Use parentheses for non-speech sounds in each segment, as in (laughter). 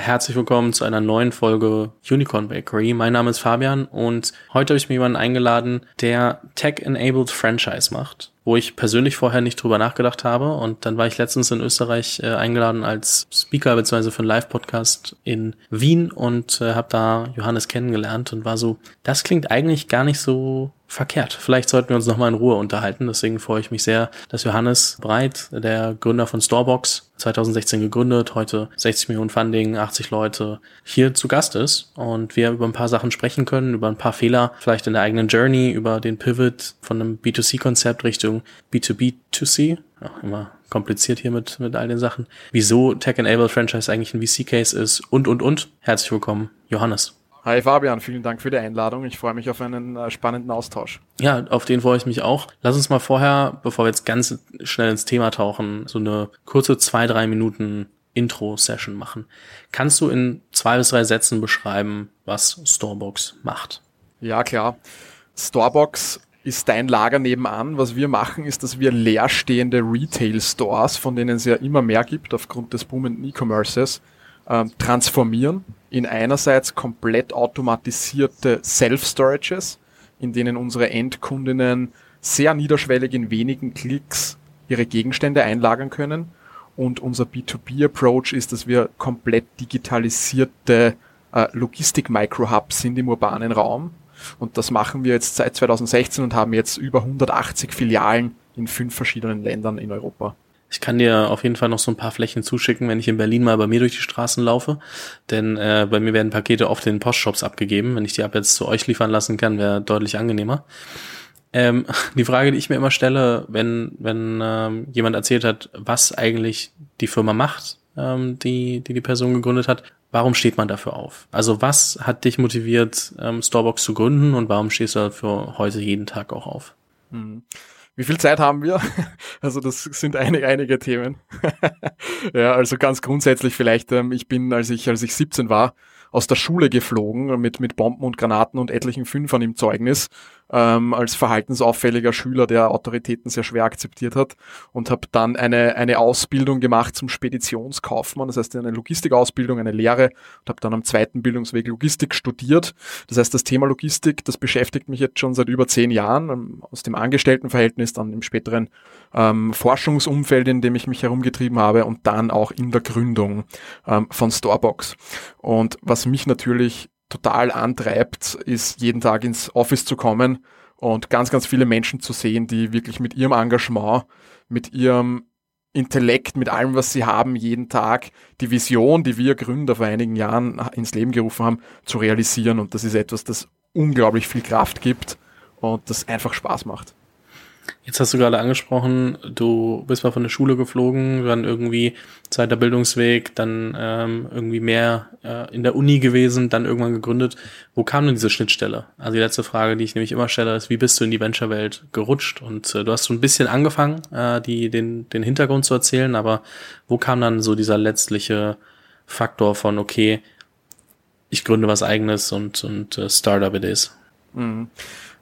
Herzlich willkommen zu einer neuen Folge Unicorn Bakery. Mein Name ist Fabian und heute habe ich mir jemanden eingeladen, der Tech-Enabled Franchise macht wo ich persönlich vorher nicht drüber nachgedacht habe. Und dann war ich letztens in Österreich äh, eingeladen als Speaker bzw. für einen Live-Podcast in Wien und äh, habe da Johannes kennengelernt und war so, das klingt eigentlich gar nicht so verkehrt. Vielleicht sollten wir uns nochmal in Ruhe unterhalten. Deswegen freue ich mich sehr, dass Johannes Breit, der Gründer von Storebox, 2016 gegründet, heute 60 Millionen Funding, 80 Leute, hier zu Gast ist und wir über ein paar Sachen sprechen können, über ein paar Fehler, vielleicht in der eigenen Journey, über den Pivot von einem B2C-Konzept Richtung B2B2C. Ja, immer kompliziert hier mit, mit all den Sachen. Wieso Tech-Enabled Franchise eigentlich ein VC-Case ist und, und, und. Herzlich willkommen, Johannes. Hi Fabian, vielen Dank für die Einladung. Ich freue mich auf einen äh, spannenden Austausch. Ja, auf den freue ich mich auch. Lass uns mal vorher, bevor wir jetzt ganz schnell ins Thema tauchen, so eine kurze zwei, drei Minuten Intro-Session machen. Kannst du in zwei bis drei Sätzen beschreiben, was Storebox macht? Ja, klar. Storebox ist dein Lager nebenan. Was wir machen, ist, dass wir leerstehende Retail-Stores, von denen es ja immer mehr gibt aufgrund des boomenden E-Commerces, ähm, transformieren in einerseits komplett automatisierte Self-Storages, in denen unsere Endkundinnen sehr niederschwellig in wenigen Klicks ihre Gegenstände einlagern können. Und unser B2B-Approach ist, dass wir komplett digitalisierte äh, Logistik-Micro-Hubs sind im urbanen Raum. Und das machen wir jetzt seit 2016 und haben jetzt über 180 Filialen in fünf verschiedenen Ländern in Europa. Ich kann dir auf jeden Fall noch so ein paar Flächen zuschicken, wenn ich in Berlin mal bei mir durch die Straßen laufe. Denn äh, bei mir werden Pakete oft in Postshops abgegeben. Wenn ich die ab jetzt zu euch liefern lassen kann, wäre deutlich angenehmer. Ähm, (laughs) die Frage, die ich mir immer stelle, wenn, wenn ähm, jemand erzählt hat, was eigentlich die Firma macht, ähm, die, die die Person gegründet hat, warum steht man dafür auf? Also was hat dich motiviert, ähm, Storebox zu gründen und warum stehst du dafür heute jeden Tag auch auf? Mhm. Wie viel Zeit haben wir? (laughs) Also das sind einige, einige Themen. (laughs) ja, also ganz grundsätzlich vielleicht, ähm, ich bin, als ich, als ich 17 war, aus der Schule geflogen mit, mit Bomben und Granaten und etlichen Fünfern im Zeugnis ähm, als verhaltensauffälliger Schüler, der Autoritäten sehr schwer akzeptiert hat und habe dann eine, eine Ausbildung gemacht zum Speditionskaufmann, das heißt eine Logistikausbildung, eine Lehre und habe dann am zweiten Bildungsweg Logistik studiert. Das heißt, das Thema Logistik, das beschäftigt mich jetzt schon seit über zehn Jahren, ähm, aus dem Angestelltenverhältnis, dann im späteren ähm, Forschungsumfeld, in dem ich mich herumgetrieben habe und dann auch in der Gründung ähm, von Storebox. Und was mich natürlich total antreibt, ist jeden Tag ins Office zu kommen und ganz, ganz viele Menschen zu sehen, die wirklich mit ihrem Engagement, mit ihrem Intellekt, mit allem, was sie haben, jeden Tag die Vision, die wir Gründer vor einigen Jahren ins Leben gerufen haben, zu realisieren. Und das ist etwas, das unglaublich viel Kraft gibt und das einfach Spaß macht. Jetzt hast du gerade angesprochen, du bist mal von der Schule geflogen, dann irgendwie zweiter Bildungsweg, dann ähm, irgendwie mehr äh, in der Uni gewesen, dann irgendwann gegründet. Wo kam denn diese Schnittstelle? Also die letzte Frage, die ich nämlich immer stelle, ist, wie bist du in die Venture-Welt gerutscht? Und äh, du hast so ein bisschen angefangen, äh, die, den, den Hintergrund zu erzählen, aber wo kam dann so dieser letztliche Faktor von, okay, ich gründe was eigenes und, und äh, Startup it is? Mhm.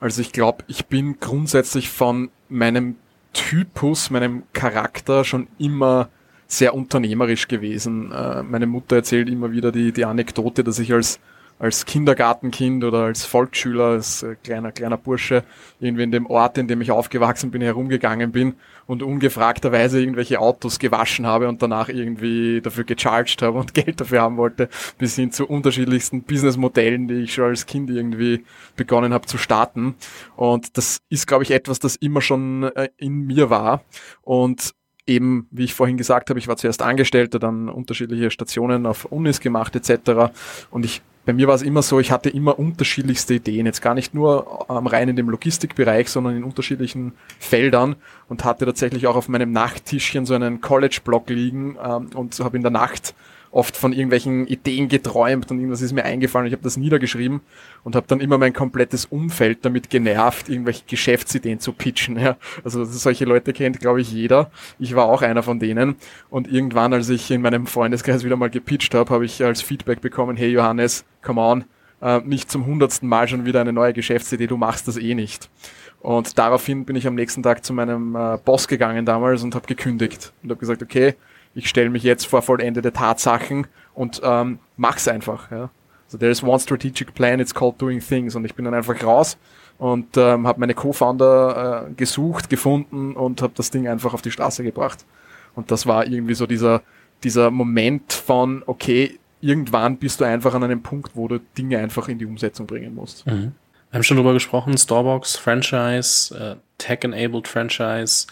Also ich glaube, ich bin grundsätzlich von meinem Typus, meinem Charakter schon immer sehr unternehmerisch gewesen. Äh, meine Mutter erzählt immer wieder die, die Anekdote, dass ich als als Kindergartenkind oder als Volksschüler, als äh, kleiner, kleiner Bursche irgendwie in dem Ort, in dem ich aufgewachsen bin, herumgegangen bin und ungefragterweise irgendwelche Autos gewaschen habe und danach irgendwie dafür gecharged habe und (laughs) Geld dafür haben wollte, bis hin zu unterschiedlichsten Businessmodellen, die ich schon als Kind irgendwie begonnen habe zu starten. Und das ist, glaube ich, etwas, das immer schon äh, in mir war. Und eben, wie ich vorhin gesagt habe, ich war zuerst Angestellter, dann unterschiedliche Stationen auf Unis gemacht etc. Und ich bei mir war es immer so, ich hatte immer unterschiedlichste Ideen, jetzt gar nicht nur ähm, rein in dem Logistikbereich, sondern in unterschiedlichen Feldern und hatte tatsächlich auch auf meinem Nachttischchen so einen College-Blog liegen ähm, und habe in der Nacht oft von irgendwelchen Ideen geträumt und irgendwas ist mir eingefallen. Ich habe das niedergeschrieben und habe dann immer mein komplettes Umfeld damit genervt, irgendwelche Geschäftsideen zu pitchen. Ja. Also solche Leute kennt, glaube ich, jeder. Ich war auch einer von denen. Und irgendwann, als ich in meinem Freundeskreis wieder mal gepitcht habe, habe ich als Feedback bekommen, hey Johannes, come on, äh, nicht zum hundertsten Mal schon wieder eine neue Geschäftsidee, du machst das eh nicht. Und daraufhin bin ich am nächsten Tag zu meinem äh, Boss gegangen damals und habe gekündigt und habe gesagt, okay, ich stelle mich jetzt vor vollendete Tatsachen und ähm, mach's einfach. Ja. So there is one strategic plan, it's called doing things und ich bin dann einfach raus und ähm, habe meine Co-Founder äh, gesucht, gefunden und habe das Ding einfach auf die Straße gebracht. Und das war irgendwie so dieser dieser Moment von okay, irgendwann bist du einfach an einem Punkt, wo du Dinge einfach in die Umsetzung bringen musst. Mhm. Wir haben schon drüber gesprochen, Storebox, Franchise, äh, Tech-enabled Franchise.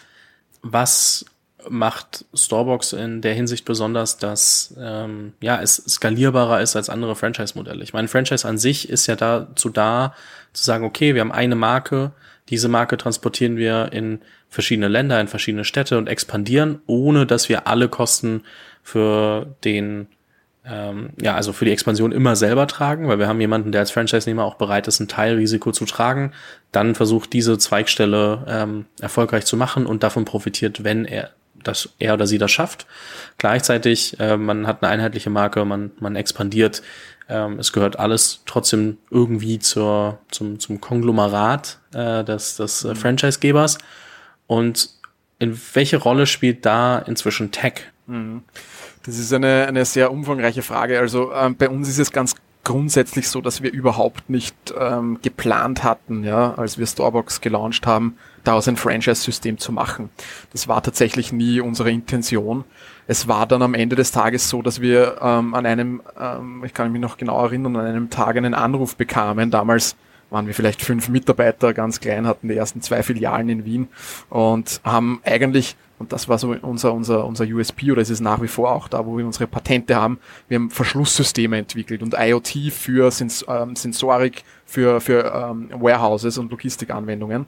Was macht Storebox in der Hinsicht besonders, dass ähm, ja es skalierbarer ist als andere Franchise-Modelle. Ich meine, Franchise an sich ist ja dazu da, zu sagen, okay, wir haben eine Marke, diese Marke transportieren wir in verschiedene Länder, in verschiedene Städte und expandieren, ohne dass wir alle Kosten für den ähm, ja, also für die Expansion immer selber tragen, weil wir haben jemanden, der als Franchise-Nehmer auch bereit ist, ein Teilrisiko zu tragen, dann versucht diese Zweigstelle ähm, erfolgreich zu machen und davon profitiert, wenn er dass er oder sie das schafft. Gleichzeitig, äh, man hat eine einheitliche Marke, man, man expandiert. Ähm, es gehört alles trotzdem irgendwie zur, zum, zum Konglomerat äh, des, des äh, Franchise-Gebers. Und in welche Rolle spielt da inzwischen Tech? Mhm. Das ist eine, eine sehr umfangreiche Frage. Also ähm, bei uns ist es ganz grundsätzlich so, dass wir überhaupt nicht ähm, geplant hatten, ja, als wir Starbucks gelauncht haben, daraus ein Franchise-System zu machen. Das war tatsächlich nie unsere Intention. Es war dann am Ende des Tages so, dass wir ähm, an einem, ähm, ich kann mich noch genau erinnern, an einem Tag einen Anruf bekamen. Damals waren wir vielleicht fünf Mitarbeiter, ganz klein, hatten die ersten zwei Filialen in Wien und haben eigentlich und das war so unser, unser, unser USP oder es ist nach wie vor auch da, wo wir unsere Patente haben. Wir haben Verschlusssysteme entwickelt und IoT für Sens ähm, Sensorik, für, für ähm, Warehouses und Logistikanwendungen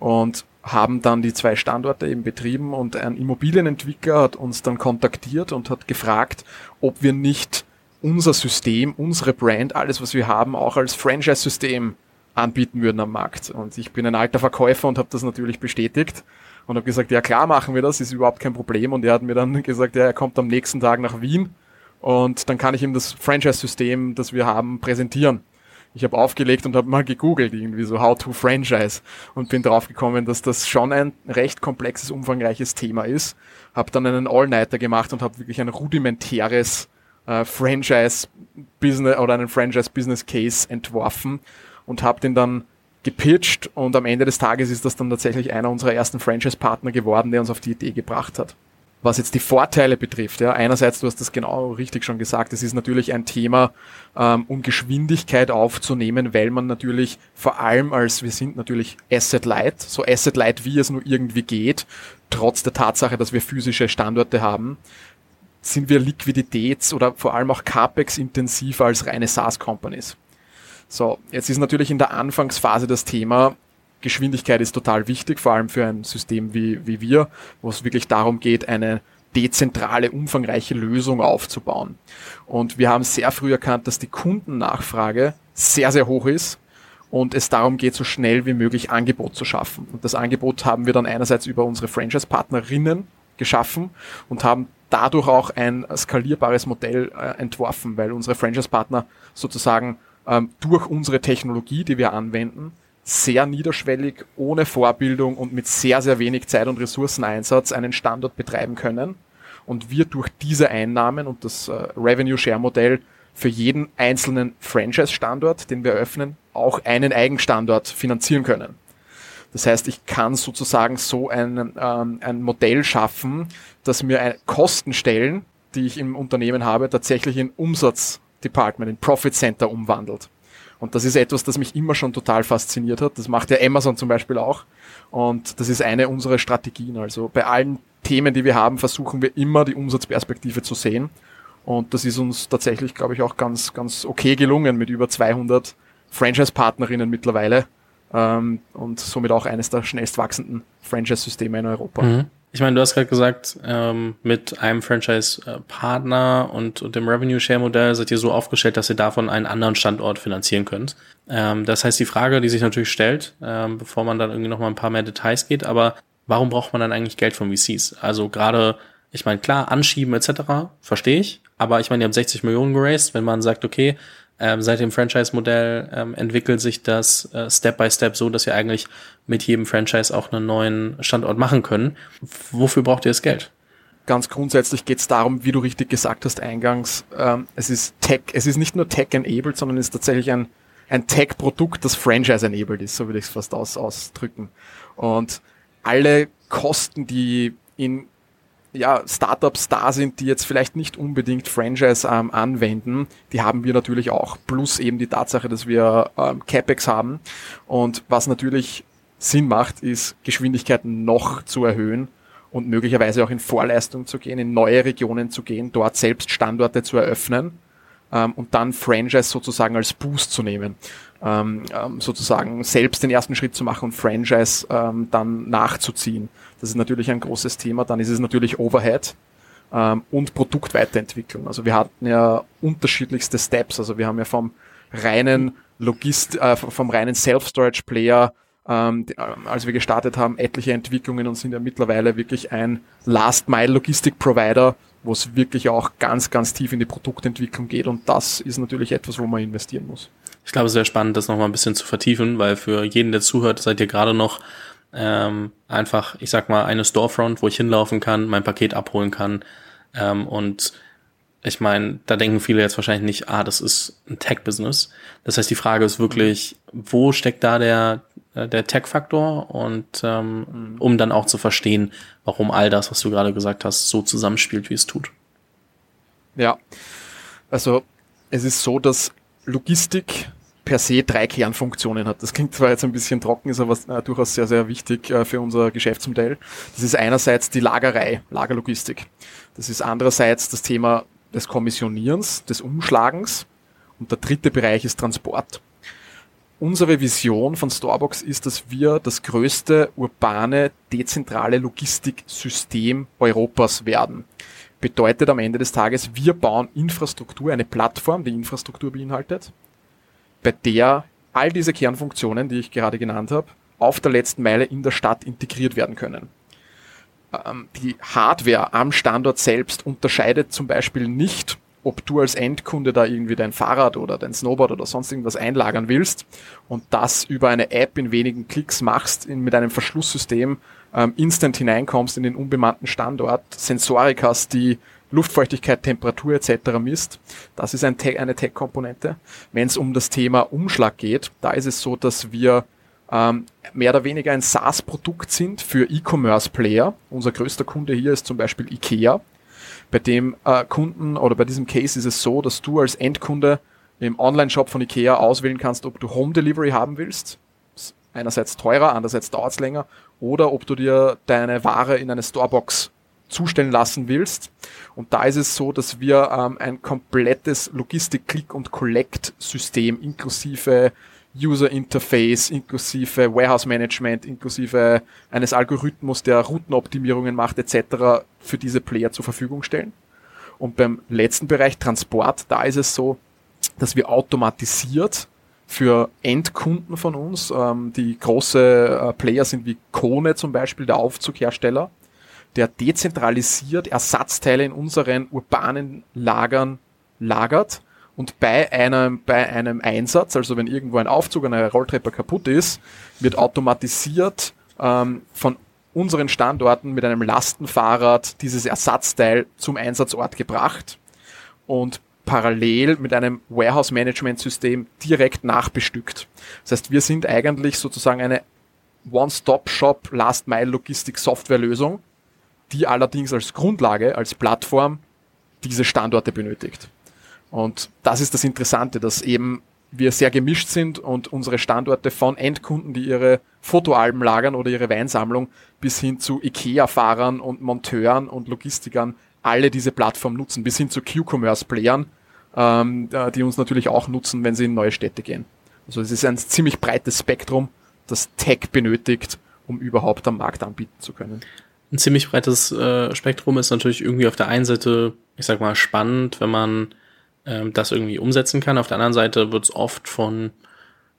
und haben dann die zwei Standorte eben betrieben und ein Immobilienentwickler hat uns dann kontaktiert und hat gefragt, ob wir nicht unser System, unsere Brand, alles was wir haben, auch als Franchise-System anbieten würden am Markt. Und ich bin ein alter Verkäufer und habe das natürlich bestätigt und habe gesagt, ja klar machen wir das, ist überhaupt kein Problem. Und er hat mir dann (laughs) gesagt, ja, er kommt am nächsten Tag nach Wien und dann kann ich ihm das Franchise-System, das wir haben, präsentieren. Ich habe aufgelegt und habe mal gegoogelt, irgendwie so How to Franchise und bin draufgekommen, dass das schon ein recht komplexes, umfangreiches Thema ist. Habe dann einen All-Nighter gemacht und habe wirklich ein rudimentäres äh, Franchise-Business oder einen Franchise-Business-Case entworfen und habe den dann gepitcht und am Ende des Tages ist das dann tatsächlich einer unserer ersten Franchise-Partner geworden, der uns auf die Idee gebracht hat. Was jetzt die Vorteile betrifft, ja, einerseits, du hast das genau richtig schon gesagt, es ist natürlich ein Thema, ähm, um Geschwindigkeit aufzunehmen, weil man natürlich vor allem als, wir sind natürlich Asset Light, so Asset Light wie es nur irgendwie geht, trotz der Tatsache, dass wir physische Standorte haben, sind wir Liquiditäts- oder vor allem auch CAPEX intensiver als reine SaaS-Companies. So, jetzt ist natürlich in der Anfangsphase das Thema, Geschwindigkeit ist total wichtig, vor allem für ein System wie, wie wir, wo es wirklich darum geht, eine dezentrale, umfangreiche Lösung aufzubauen. Und wir haben sehr früh erkannt, dass die Kundennachfrage sehr, sehr hoch ist und es darum geht, so schnell wie möglich Angebot zu schaffen. Und das Angebot haben wir dann einerseits über unsere Franchise-Partnerinnen geschaffen und haben dadurch auch ein skalierbares Modell äh, entworfen, weil unsere Franchise-Partner sozusagen ähm, durch unsere Technologie, die wir anwenden, sehr niederschwellig, ohne Vorbildung und mit sehr, sehr wenig Zeit- und Ressourceneinsatz einen Standort betreiben können und wir durch diese Einnahmen und das äh, Revenue Share Modell für jeden einzelnen Franchise-Standort, den wir eröffnen, auch einen Eigenstandort finanzieren können. Das heißt, ich kann sozusagen so ein, ähm, ein Modell schaffen, dass mir Kosten stellen, die ich im Unternehmen habe, tatsächlich in Umsatz Department, in Profit Center umwandelt. Und das ist etwas, das mich immer schon total fasziniert hat. Das macht ja Amazon zum Beispiel auch. Und das ist eine unserer Strategien. Also bei allen Themen, die wir haben, versuchen wir immer die Umsatzperspektive zu sehen. Und das ist uns tatsächlich, glaube ich, auch ganz, ganz okay gelungen mit über 200 Franchise-Partnerinnen mittlerweile. Ähm, und somit auch eines der schnellst wachsenden Franchise-Systeme in Europa. Mhm. Ich meine, du hast gerade gesagt, ähm, mit einem Franchise-Partner und, und dem Revenue-Share-Modell seid ihr so aufgestellt, dass ihr davon einen anderen Standort finanzieren könnt. Ähm, das heißt, die Frage, die sich natürlich stellt, ähm, bevor man dann irgendwie noch mal ein paar mehr Details geht, aber warum braucht man dann eigentlich Geld von VCs? Also gerade, ich meine, klar, anschieben etc., verstehe ich, aber ich meine, ihr habt 60 Millionen geraced, wenn man sagt, okay, ähm, seit dem Franchise-Modell ähm, entwickelt sich das äh, Step by Step so, dass ihr eigentlich mit jedem Franchise auch einen neuen Standort machen können. Wofür braucht ihr das Geld? ganz grundsätzlich geht es darum, wie du richtig gesagt hast eingangs, ähm, es ist Tech, es ist nicht nur Tech-enabled, sondern es ist tatsächlich ein, ein Tech-Produkt, das Franchise-enabled ist, so würde ich es fast aus, ausdrücken. Und alle Kosten, die in ja, Startups da sind, die jetzt vielleicht nicht unbedingt Franchise ähm, anwenden, die haben wir natürlich auch. Plus eben die Tatsache, dass wir ähm, CapEx haben. Und was natürlich Sinn macht, ist Geschwindigkeiten noch zu erhöhen und möglicherweise auch in Vorleistung zu gehen, in neue Regionen zu gehen, dort selbst Standorte zu eröffnen ähm, und dann Franchise sozusagen als Boost zu nehmen. Ähm, ähm, sozusagen selbst den ersten Schritt zu machen und Franchise ähm, dann nachzuziehen. Das ist natürlich ein großes Thema. Dann ist es natürlich Overhead ähm, und Produktweiterentwicklung. Also wir hatten ja unterschiedlichste Steps. Also wir haben ja vom reinen Logist, äh, vom reinen Self-Storage-Player ähm, äh, als wir gestartet haben, etliche Entwicklungen und sind ja mittlerweile wirklich ein Last-Mile-Logistik-Provider, wo es wirklich auch ganz, ganz tief in die Produktentwicklung geht und das ist natürlich etwas, wo man investieren muss. Ich glaube, es sehr spannend, das nochmal ein bisschen zu vertiefen, weil für jeden, der zuhört, seid ihr gerade noch ähm, einfach, ich sag mal, eine Storefront, wo ich hinlaufen kann, mein Paket abholen kann ähm, und ich meine, da denken viele jetzt wahrscheinlich nicht, ah, das ist ein Tech-Business. Das heißt, die Frage ist wirklich, wo steckt da der, äh, der Tech-Faktor und ähm, mhm. um dann auch zu verstehen, warum all das, was du gerade gesagt hast, so zusammenspielt, wie es tut. Ja, also es ist so, dass Logistik per se drei Kernfunktionen hat. Das klingt zwar jetzt ein bisschen trocken, ist aber äh, durchaus sehr, sehr wichtig äh, für unser Geschäftsmodell. Das ist einerseits die Lagerei, Lagerlogistik. Das ist andererseits das Thema des Kommissionierens, des Umschlagens und der dritte Bereich ist Transport. Unsere Vision von Storebox ist, dass wir das größte urbane, dezentrale Logistiksystem Europas werden. Bedeutet am Ende des Tages, wir bauen Infrastruktur, eine Plattform, die Infrastruktur beinhaltet, bei der all diese Kernfunktionen, die ich gerade genannt habe, auf der letzten Meile in der Stadt integriert werden können. Ähm, die Hardware am Standort selbst unterscheidet zum Beispiel nicht, ob du als Endkunde da irgendwie dein Fahrrad oder dein Snowboard oder sonst irgendwas einlagern willst und das über eine App in wenigen Klicks machst, mit einem Verschlusssystem ähm, instant hineinkommst in den unbemannten Standort, Sensorik hast, die Luftfeuchtigkeit, Temperatur etc. misst. Das ist ein Te eine Tech-Komponente. Wenn es um das Thema Umschlag geht, da ist es so, dass wir ähm, mehr oder weniger ein SaaS-Produkt sind für E-Commerce-Player. Unser größter Kunde hier ist zum Beispiel IKEA. Bei dem äh, Kunden oder bei diesem Case ist es so, dass du als Endkunde im Online-Shop von IKEA auswählen kannst, ob du Home Delivery haben willst. Einerseits teurer, andererseits dauert es länger. Oder ob du dir deine Ware in eine Storebox zustellen lassen willst. Und da ist es so, dass wir ähm, ein komplettes Logistik-Click- und Collect-System inklusive User Interface inklusive Warehouse Management, inklusive eines Algorithmus, der Routenoptimierungen macht etc. für diese Player zur Verfügung stellen. Und beim letzten Bereich Transport, da ist es so, dass wir automatisiert für Endkunden von uns, ähm, die große äh, Player sind wie Kone zum Beispiel, der Aufzughersteller, der dezentralisiert Ersatzteile in unseren urbanen Lagern lagert und bei einem, bei einem Einsatz, also wenn irgendwo ein Aufzug an einer Rolltreppe kaputt ist, wird automatisiert ähm, von unseren Standorten mit einem Lastenfahrrad dieses Ersatzteil zum Einsatzort gebracht und parallel mit einem Warehouse-Management-System direkt nachbestückt. Das heißt, wir sind eigentlich sozusagen eine One-Stop-Shop Last-Mile-Logistik-Software-Lösung, die allerdings als Grundlage, als Plattform diese Standorte benötigt. Und das ist das Interessante, dass eben wir sehr gemischt sind und unsere Standorte von Endkunden, die ihre Fotoalben lagern oder ihre Weinsammlung, bis hin zu IKEA-Fahrern und Monteuren und Logistikern alle diese Plattform nutzen, bis hin zu Q-Commerce-Playern, ähm, die uns natürlich auch nutzen, wenn sie in neue Städte gehen. Also es ist ein ziemlich breites Spektrum, das Tech benötigt, um überhaupt am Markt anbieten zu können. Ein ziemlich breites äh, Spektrum ist natürlich irgendwie auf der einen Seite, ich sag mal, spannend, wenn man ähm, das irgendwie umsetzen kann. Auf der anderen Seite wird es oft von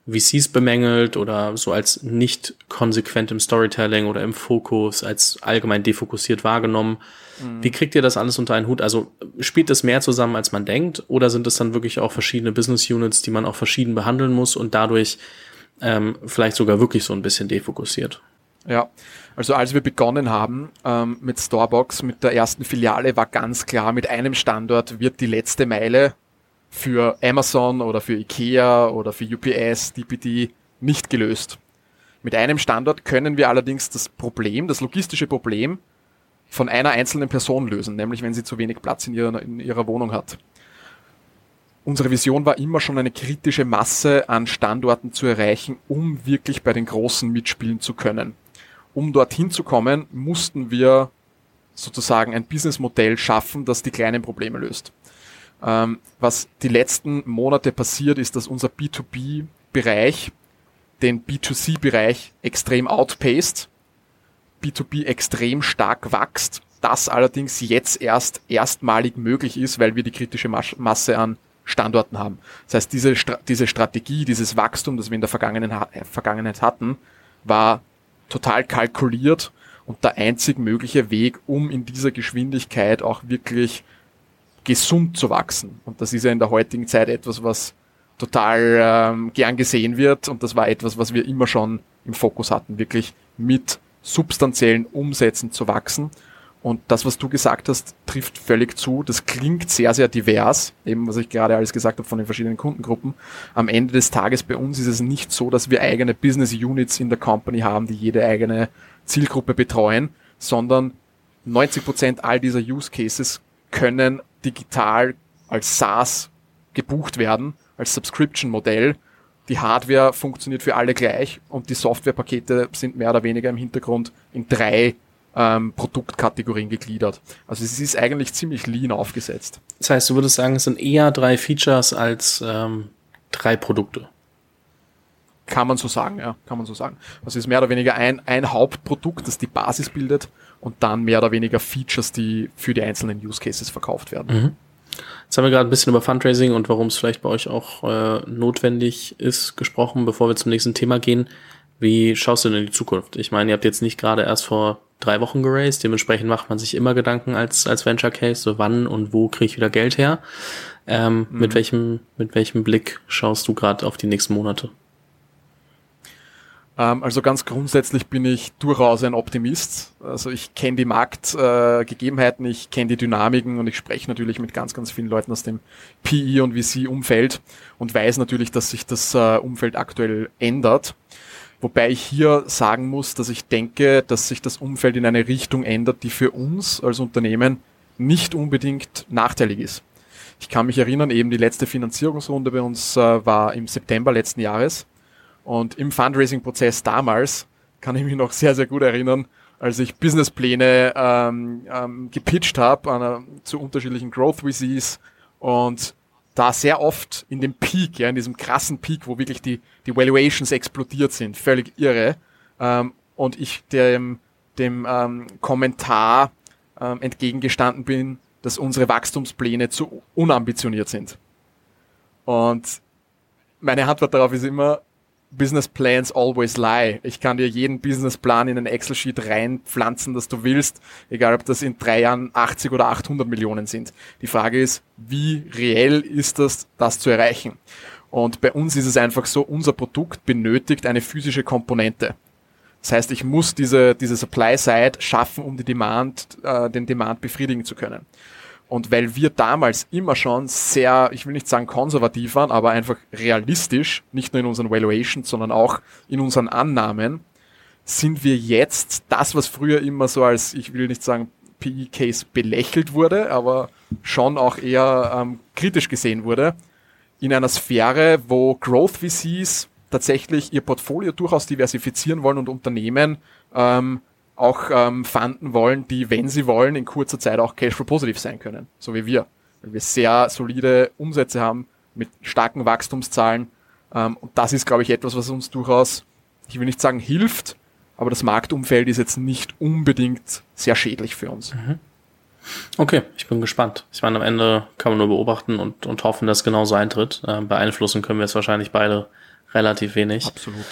VCs bemängelt oder so als nicht konsequent im Storytelling oder im Fokus, als allgemein defokussiert wahrgenommen. Mhm. Wie kriegt ihr das alles unter einen Hut? Also spielt es mehr zusammen, als man denkt? Oder sind es dann wirklich auch verschiedene Business Units, die man auch verschieden behandeln muss und dadurch ähm, vielleicht sogar wirklich so ein bisschen defokussiert? Ja, also als wir begonnen haben ähm, mit Starbucks, mit der ersten Filiale, war ganz klar, mit einem Standort wird die letzte Meile für Amazon oder für Ikea oder für UPS, DPD nicht gelöst. Mit einem Standort können wir allerdings das Problem, das logistische Problem von einer einzelnen Person lösen, nämlich wenn sie zu wenig Platz in ihrer, in ihrer Wohnung hat. Unsere Vision war immer schon eine kritische Masse an Standorten zu erreichen, um wirklich bei den Großen mitspielen zu können. Um dorthin zu kommen, mussten wir sozusagen ein Businessmodell schaffen, das die kleinen Probleme löst. Ähm, was die letzten Monate passiert, ist, dass unser B2B-Bereich den B2C-Bereich extrem outpaced, B2B extrem stark wächst, das allerdings jetzt erst erstmalig möglich ist, weil wir die kritische Masse an Standorten haben. Das heißt, diese, diese Strategie, dieses Wachstum, das wir in der äh, Vergangenheit hatten, war total kalkuliert und der einzig mögliche Weg, um in dieser Geschwindigkeit auch wirklich gesund zu wachsen. Und das ist ja in der heutigen Zeit etwas, was total ähm, gern gesehen wird und das war etwas, was wir immer schon im Fokus hatten, wirklich mit substanziellen Umsätzen zu wachsen. Und das, was du gesagt hast, trifft völlig zu. Das klingt sehr, sehr divers, eben was ich gerade alles gesagt habe von den verschiedenen Kundengruppen. Am Ende des Tages bei uns ist es nicht so, dass wir eigene Business Units in der Company haben, die jede eigene Zielgruppe betreuen, sondern 90 Prozent all dieser Use Cases können digital als SaaS gebucht werden als Subscription-Modell. Die Hardware funktioniert für alle gleich und die Softwarepakete sind mehr oder weniger im Hintergrund in drei ähm, Produktkategorien gegliedert. Also es ist eigentlich ziemlich lean aufgesetzt. Das heißt, du würdest sagen, es sind eher drei Features als ähm, drei Produkte. Kann man so sagen, ja, kann man so sagen. Also es ist mehr oder weniger ein, ein Hauptprodukt, das die Basis bildet und dann mehr oder weniger Features, die für die einzelnen Use Cases verkauft werden. Mhm. Jetzt haben wir gerade ein bisschen über Fundraising und warum es vielleicht bei euch auch äh, notwendig ist gesprochen, bevor wir zum nächsten Thema gehen. Wie schaust du denn in die Zukunft? Ich meine, ihr habt jetzt nicht gerade erst vor drei Wochen geraced, dementsprechend macht man sich immer Gedanken als, als Venture Case, so wann und wo kriege ich wieder Geld her. Ähm, mhm. Mit welchem, mit welchem Blick schaust du gerade auf die nächsten Monate? Ähm, also ganz grundsätzlich bin ich durchaus ein Optimist. Also ich kenne die Marktgegebenheiten, äh, ich kenne die Dynamiken und ich spreche natürlich mit ganz, ganz vielen Leuten aus dem PE und VC-Umfeld und weiß natürlich, dass sich das äh, Umfeld aktuell ändert. Wobei ich hier sagen muss, dass ich denke, dass sich das Umfeld in eine Richtung ändert, die für uns als Unternehmen nicht unbedingt nachteilig ist. Ich kann mich erinnern, eben die letzte Finanzierungsrunde bei uns äh, war im September letzten Jahres. Und im Fundraising-Prozess damals kann ich mich noch sehr, sehr gut erinnern, als ich Businesspläne ähm, ähm, gepitcht habe zu unterschiedlichen Growth VCs und da sehr oft in dem Peak, ja, in diesem krassen Peak, wo wirklich die, die Valuations explodiert sind, völlig irre, ähm, und ich dem, dem ähm, Kommentar ähm, entgegengestanden bin, dass unsere Wachstumspläne zu unambitioniert sind. Und meine Antwort darauf ist immer, Business Plans always lie. Ich kann dir jeden Businessplan in ein Excel-Sheet reinpflanzen, das du willst, egal ob das in drei Jahren 80 oder 800 Millionen sind. Die Frage ist, wie reell ist das, das zu erreichen? Und bei uns ist es einfach so, unser Produkt benötigt eine physische Komponente. Das heißt, ich muss diese, diese Supply-Side schaffen, um die Demand, äh, den Demand befriedigen zu können. Und weil wir damals immer schon sehr, ich will nicht sagen konservativ waren, aber einfach realistisch, nicht nur in unseren Valuations, sondern auch in unseren Annahmen, sind wir jetzt das, was früher immer so als, ich will nicht sagen PE-Case belächelt wurde, aber schon auch eher ähm, kritisch gesehen wurde, in einer Sphäre, wo Growth VCs tatsächlich ihr Portfolio durchaus diversifizieren wollen und Unternehmen ähm, auch ähm, fanden wollen, die, wenn sie wollen, in kurzer Zeit auch Cashflow positiv sein können, so wie wir. Weil wir sehr solide Umsätze haben mit starken Wachstumszahlen. Ähm, und das ist, glaube ich, etwas, was uns durchaus, ich will nicht sagen hilft, aber das Marktumfeld ist jetzt nicht unbedingt sehr schädlich für uns. Mhm. Okay, ich bin gespannt. Ich meine, am Ende kann man nur beobachten und, und hoffen, dass genauso eintritt. Äh, beeinflussen können wir jetzt wahrscheinlich beide relativ wenig. Absolut.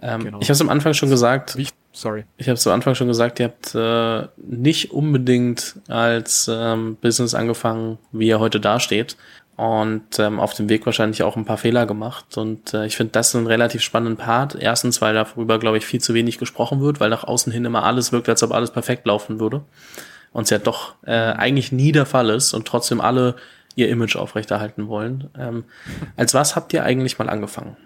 Ähm, genau. Ich habe es am Anfang schon gesagt. Wie, sorry. Ich habe es am Anfang schon gesagt, ihr habt äh, nicht unbedingt als ähm, Business angefangen, wie ihr heute dasteht. und ähm, auf dem Weg wahrscheinlich auch ein paar Fehler gemacht. Und äh, ich finde das einen relativ spannenden Part. Erstens, weil darüber, glaube ich, viel zu wenig gesprochen wird, weil nach außen hin immer alles wirkt, als ob alles perfekt laufen würde. Und es ja doch äh, eigentlich nie der Fall ist und trotzdem alle ihr Image aufrechterhalten wollen. Ähm, als was habt ihr eigentlich mal angefangen?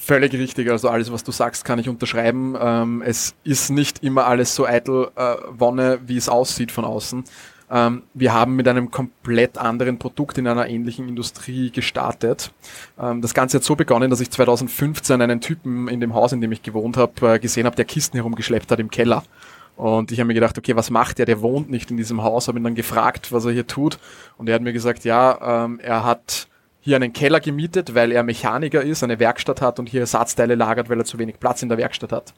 Völlig richtig, also alles, was du sagst, kann ich unterschreiben. Ähm, es ist nicht immer alles so eitel äh, Wonne, wie es aussieht von außen. Ähm, wir haben mit einem komplett anderen Produkt in einer ähnlichen Industrie gestartet. Ähm, das Ganze hat so begonnen, dass ich 2015 einen Typen in dem Haus, in dem ich gewohnt habe, äh, gesehen habe, der Kisten herumgeschleppt hat im Keller. Und ich habe mir gedacht, okay, was macht der? Der wohnt nicht in diesem Haus. Habe ihn dann gefragt, was er hier tut. Und er hat mir gesagt, ja, ähm, er hat hier einen Keller gemietet, weil er Mechaniker ist, eine Werkstatt hat und hier Ersatzteile lagert, weil er zu wenig Platz in der Werkstatt hat.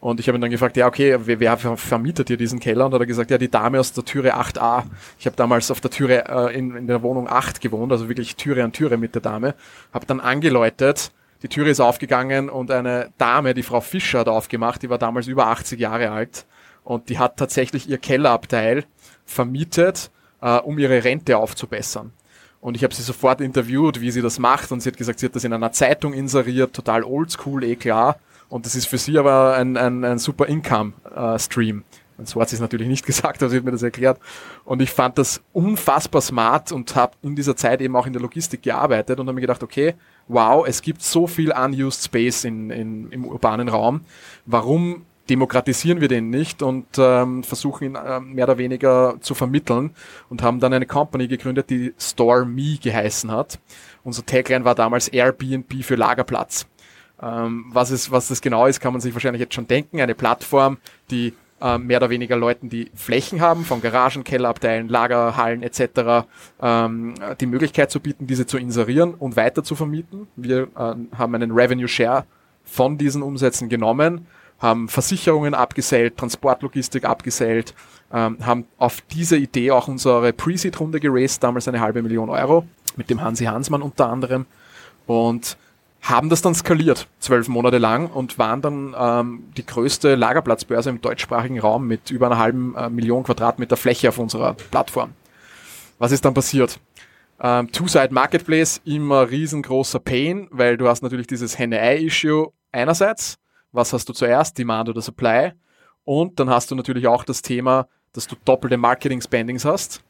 Und ich habe ihn dann gefragt, ja, okay, wer, vermietet hier diesen Keller? Und hat er gesagt, ja, die Dame aus der Türe 8a. Ich habe damals auf der Türe äh, in, in der Wohnung 8 gewohnt, also wirklich Türe an Türe mit der Dame. Habe dann angeläutet, die Türe ist aufgegangen und eine Dame, die Frau Fischer, hat aufgemacht, die war damals über 80 Jahre alt und die hat tatsächlich ihr Kellerabteil vermietet, äh, um ihre Rente aufzubessern. Und ich habe sie sofort interviewt, wie sie das macht und sie hat gesagt, sie hat das in einer Zeitung inseriert, total oldschool, eh klar und das ist für sie aber ein, ein, ein super Income-Stream. Äh, so hat sie es natürlich nicht (laughs) gesagt, aber sie hat mir das erklärt. Und ich fand das unfassbar smart und habe in dieser Zeit eben auch in der Logistik gearbeitet und habe mir gedacht, okay, wow, es gibt so viel unused Space in, in, im urbanen Raum. Warum demokratisieren wir den nicht und ähm, versuchen ihn äh, mehr oder weniger zu vermitteln und haben dann eine Company gegründet, die Store Me geheißen hat. Unser Tagline war damals Airbnb für Lagerplatz. Ähm, was, es, was das genau ist, kann man sich wahrscheinlich jetzt schon denken. Eine Plattform, die äh, mehr oder weniger Leuten, die Flächen haben, von Garagen, Kellerabteilen, Lagerhallen etc., ähm, die Möglichkeit zu bieten, diese zu inserieren und weiter zu vermieten. Wir äh, haben einen Revenue Share von diesen Umsätzen genommen, haben Versicherungen abgesellt, Transportlogistik abgesellt, ähm, haben auf diese Idee auch unsere Pre-Seed-Runde geraced, damals eine halbe Million Euro, mit dem Hansi Hansmann unter anderem. Und haben das dann skaliert, zwölf Monate lang und waren dann ähm, die größte Lagerplatzbörse im deutschsprachigen Raum mit über einer halben äh, Million Quadratmeter Fläche auf unserer Plattform. Was ist dann passiert? Ähm, Two-Side Marketplace, immer riesengroßer Pain, weil du hast natürlich dieses Henne-Ei-Issue einerseits, was hast du zuerst, Demand oder Supply, und dann hast du natürlich auch das Thema, dass du doppelte Marketing-Spendings hast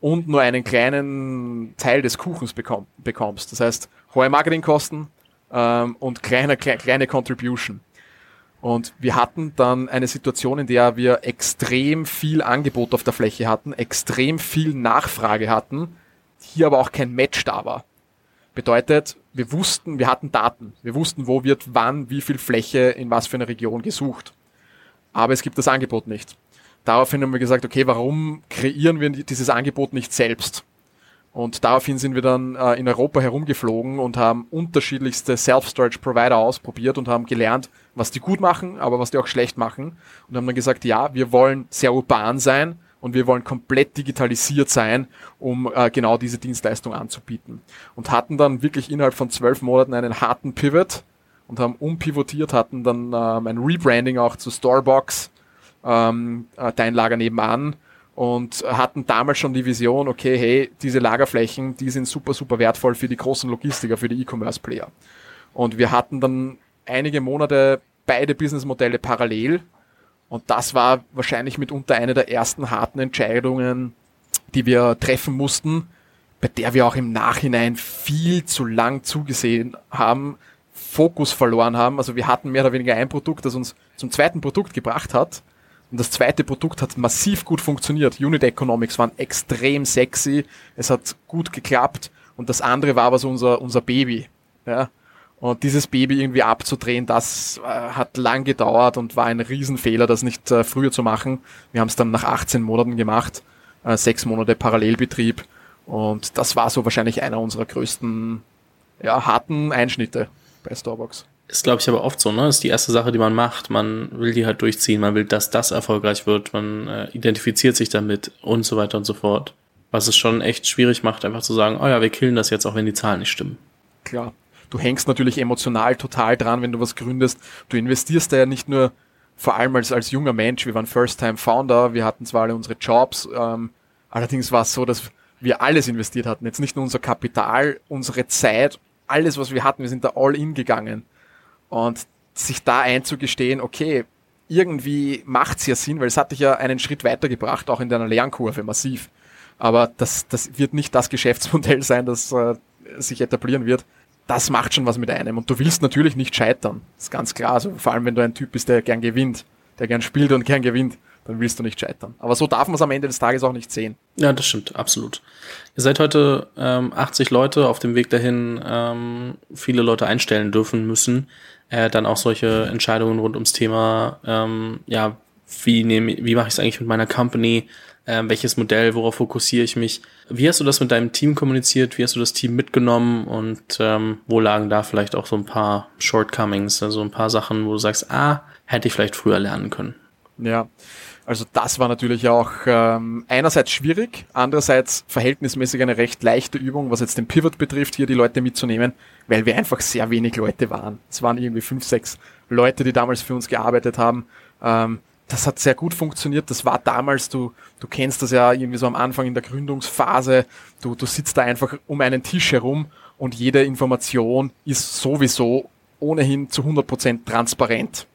und nur einen kleinen Teil des Kuchens bekomm bekommst. Das heißt, hohe Marketingkosten, ähm, und kleine, kleine, kleine Contribution. Und wir hatten dann eine Situation, in der wir extrem viel Angebot auf der Fläche hatten, extrem viel Nachfrage hatten, hier aber auch kein Match da war. Bedeutet, wir wussten, wir hatten Daten, wir wussten, wo wird wann, wie viel Fläche in was für einer Region gesucht. Aber es gibt das Angebot nicht. Daraufhin haben wir gesagt, okay, warum kreieren wir dieses Angebot nicht selbst? Und daraufhin sind wir dann äh, in Europa herumgeflogen und haben unterschiedlichste Self-Storage-Provider ausprobiert und haben gelernt, was die gut machen, aber was die auch schlecht machen. Und haben dann gesagt, ja, wir wollen sehr urban sein und wir wollen komplett digitalisiert sein, um äh, genau diese Dienstleistung anzubieten. Und hatten dann wirklich innerhalb von zwölf Monaten einen harten Pivot und haben umpivotiert, hatten dann ähm, ein Rebranding auch zu Storebox, ähm, äh, dein Lager nebenan und hatten damals schon die Vision, okay, hey, diese Lagerflächen, die sind super, super wertvoll für die großen Logistiker, für die E-Commerce-Player. Und wir hatten dann einige Monate beide Businessmodelle parallel und das war wahrscheinlich mitunter eine der ersten harten Entscheidungen, die wir treffen mussten, bei der wir auch im Nachhinein viel zu lang zugesehen haben, Fokus verloren haben. Also wir hatten mehr oder weniger ein Produkt, das uns zum zweiten Produkt gebracht hat und das zweite Produkt hat massiv gut funktioniert. Unit Economics waren extrem sexy. Es hat gut geklappt. Und das andere war aber so unser, unser Baby. Ja. Und dieses Baby irgendwie abzudrehen, das äh, hat lang gedauert und war ein Riesenfehler, das nicht äh, früher zu machen. Wir haben es dann nach 18 Monaten gemacht. Äh, sechs Monate Parallelbetrieb. Und das war so wahrscheinlich einer unserer größten, ja, harten Einschnitte bei Starbucks. Ist, glaube ich, aber oft so, ne? Ist die erste Sache, die man macht. Man will die halt durchziehen, man will, dass das erfolgreich wird, man äh, identifiziert sich damit und so weiter und so fort. Was es schon echt schwierig macht, einfach zu sagen, oh ja, wir killen das jetzt, auch wenn die Zahlen nicht stimmen. Klar. Du hängst natürlich emotional total dran, wenn du was gründest. Du investierst da ja nicht nur vor allem als, als junger Mensch. Wir waren First-Time-Founder, wir hatten zwar alle unsere Jobs, ähm, allerdings war es so, dass wir alles investiert hatten. Jetzt nicht nur unser Kapital, unsere Zeit, alles, was wir hatten, wir sind da all in gegangen. Und sich da einzugestehen, okay, irgendwie macht's ja Sinn, weil es hat dich ja einen Schritt weitergebracht, auch in deiner Lernkurve massiv. Aber das, das wird nicht das Geschäftsmodell (laughs) sein, das äh, sich etablieren wird. Das macht schon was mit einem. Und du willst natürlich nicht scheitern. Das ist ganz klar. Also vor allem, wenn du ein Typ bist, der gern gewinnt, der gern spielt und gern gewinnt, dann willst du nicht scheitern. Aber so darf man es am Ende des Tages auch nicht sehen. Ja, das stimmt, absolut. Ihr seid heute ähm, 80 Leute auf dem Weg dahin, ähm, viele Leute einstellen dürfen müssen äh, dann auch solche Entscheidungen rund ums Thema, ähm, ja, wie wie mache ich es eigentlich mit meiner Company, äh, welches Modell, worauf fokussiere ich mich. Wie hast du das mit deinem Team kommuniziert? Wie hast du das Team mitgenommen und ähm, wo lagen da vielleicht auch so ein paar Shortcomings, also ein paar Sachen, wo du sagst, ah, hätte ich vielleicht früher lernen können? Ja, also das war natürlich auch ähm, einerseits schwierig, andererseits verhältnismäßig eine recht leichte Übung, was jetzt den Pivot betrifft, hier die Leute mitzunehmen, weil wir einfach sehr wenig Leute waren. Es waren irgendwie fünf, sechs Leute, die damals für uns gearbeitet haben. Ähm, das hat sehr gut funktioniert. Das war damals, du, du kennst das ja irgendwie so am Anfang in der Gründungsphase. Du, du sitzt da einfach um einen Tisch herum und jede Information ist sowieso ohnehin zu 100% transparent.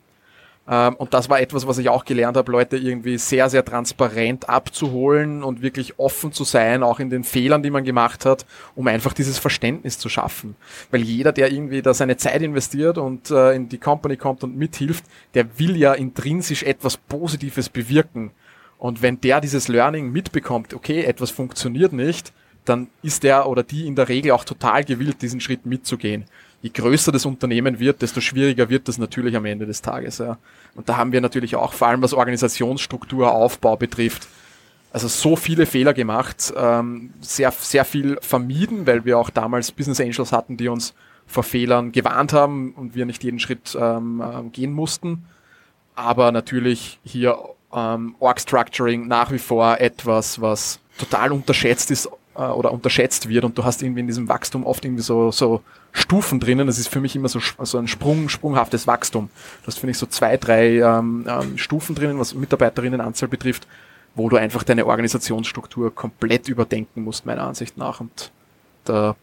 Ähm, und das war etwas, was ich auch gelernt habe, Leute irgendwie sehr, sehr transparent abzuholen und wirklich offen zu sein, auch in den Fehlern, die man gemacht hat, um einfach dieses Verständnis zu schaffen. Weil jeder, der irgendwie da seine Zeit investiert und äh, in die Company kommt und mithilft, der will ja intrinsisch etwas Positives bewirken. Und wenn der dieses Learning mitbekommt, okay, etwas funktioniert nicht, dann ist der oder die in der Regel auch total gewillt, diesen Schritt mitzugehen je größer das Unternehmen wird, desto schwieriger wird das natürlich am Ende des Tages. Ja. Und da haben wir natürlich auch, vor allem was Organisationsstruktur, Aufbau betrifft, also so viele Fehler gemacht, ähm, sehr, sehr viel vermieden, weil wir auch damals Business Angels hatten, die uns vor Fehlern gewarnt haben und wir nicht jeden Schritt ähm, äh, gehen mussten. Aber natürlich hier ähm, Org Structuring nach wie vor etwas, was total unterschätzt ist äh, oder unterschätzt wird und du hast irgendwie in diesem Wachstum oft irgendwie so, so Stufen drinnen. Das ist für mich immer so, so ein Sprung, sprunghaftes Wachstum. Du hast, finde ich, so zwei, drei ähm, ähm, Stufen drinnen, was Mitarbeiterinnenanzahl betrifft, wo du einfach deine Organisationsstruktur komplett überdenken musst, meiner Ansicht nach. Und da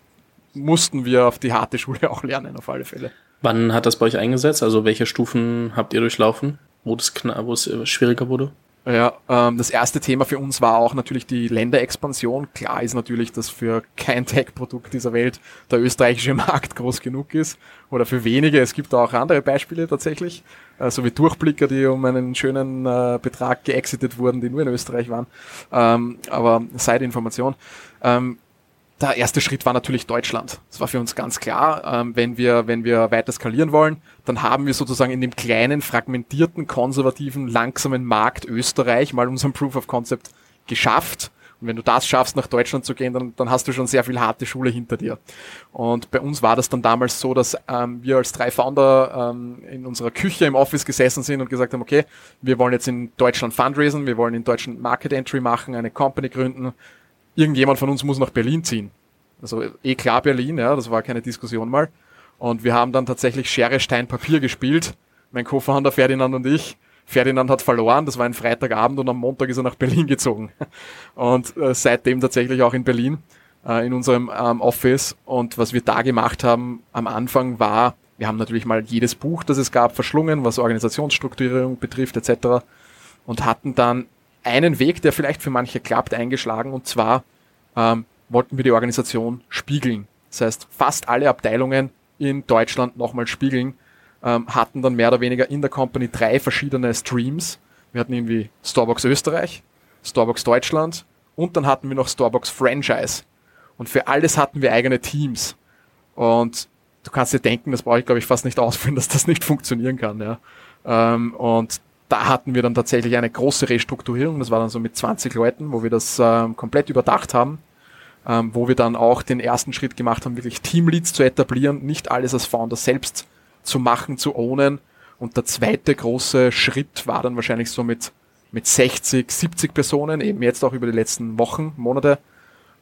mussten wir auf die harte Schule (laughs) auch lernen, auf alle Fälle. Wann hat das bei euch eingesetzt? Also welche Stufen habt ihr durchlaufen, wo, es schwieriger wurde? Ja, ähm, das erste Thema für uns war auch natürlich die Länderexpansion. Klar ist natürlich, dass für kein Tech-Produkt dieser Welt der österreichische (laughs) Markt groß genug ist oder für wenige. Es gibt auch andere Beispiele tatsächlich, äh, so wie Durchblicker, die um einen schönen äh, Betrag geexitet wurden, die nur in Österreich waren. Ähm, aber Side-Information. Ähm, der erste Schritt war natürlich Deutschland. Das war für uns ganz klar. Ähm, wenn wir, wenn wir weiter skalieren wollen, dann haben wir sozusagen in dem kleinen, fragmentierten, konservativen, langsamen Markt Österreich mal unseren Proof of Concept geschafft. Und wenn du das schaffst, nach Deutschland zu gehen, dann, dann hast du schon sehr viel harte Schule hinter dir. Und bei uns war das dann damals so, dass ähm, wir als drei Founder ähm, in unserer Küche im Office gesessen sind und gesagt haben, okay, wir wollen jetzt in Deutschland fundraisen, wir wollen in Deutschland Market Entry machen, eine Company gründen, irgendjemand von uns muss nach Berlin ziehen. Also eh klar Berlin, ja, das war keine Diskussion mal. Und wir haben dann tatsächlich Schere, Stein, Papier gespielt. Mein Co-Founder Ferdinand und ich. Ferdinand hat verloren, das war ein Freitagabend und am Montag ist er nach Berlin gezogen. (laughs) Und äh, seitdem tatsächlich auch in Berlin, äh, in unserem ähm, Office. Und was wir da gemacht haben am Anfang war, wir haben natürlich mal jedes Buch, das es gab, verschlungen, was Organisationsstrukturierung betrifft etc. Und hatten dann einen Weg, der vielleicht für manche klappt, eingeschlagen und zwar ähm, wollten wir die Organisation spiegeln. Das heißt, fast alle Abteilungen in Deutschland nochmal spiegeln, ähm, hatten dann mehr oder weniger in der Company drei verschiedene Streams. Wir hatten irgendwie Starbucks Österreich, Starbucks Deutschland und dann hatten wir noch Starbucks Franchise. Und für alles hatten wir eigene Teams. Und du kannst dir denken, das brauche ich glaube ich fast nicht (laughs) ausführen, dass das nicht funktionieren kann. Ja. Ähm, und da hatten wir dann tatsächlich eine große Restrukturierung. Das war dann so mit 20 Leuten, wo wir das ähm, komplett überdacht haben, ähm, wo wir dann auch den ersten Schritt gemacht haben, wirklich Teamleads zu etablieren, nicht alles als Founder selbst zu machen, zu ownen. Und der zweite große Schritt war dann wahrscheinlich so mit, mit 60, 70 Personen, eben jetzt auch über die letzten Wochen, Monate,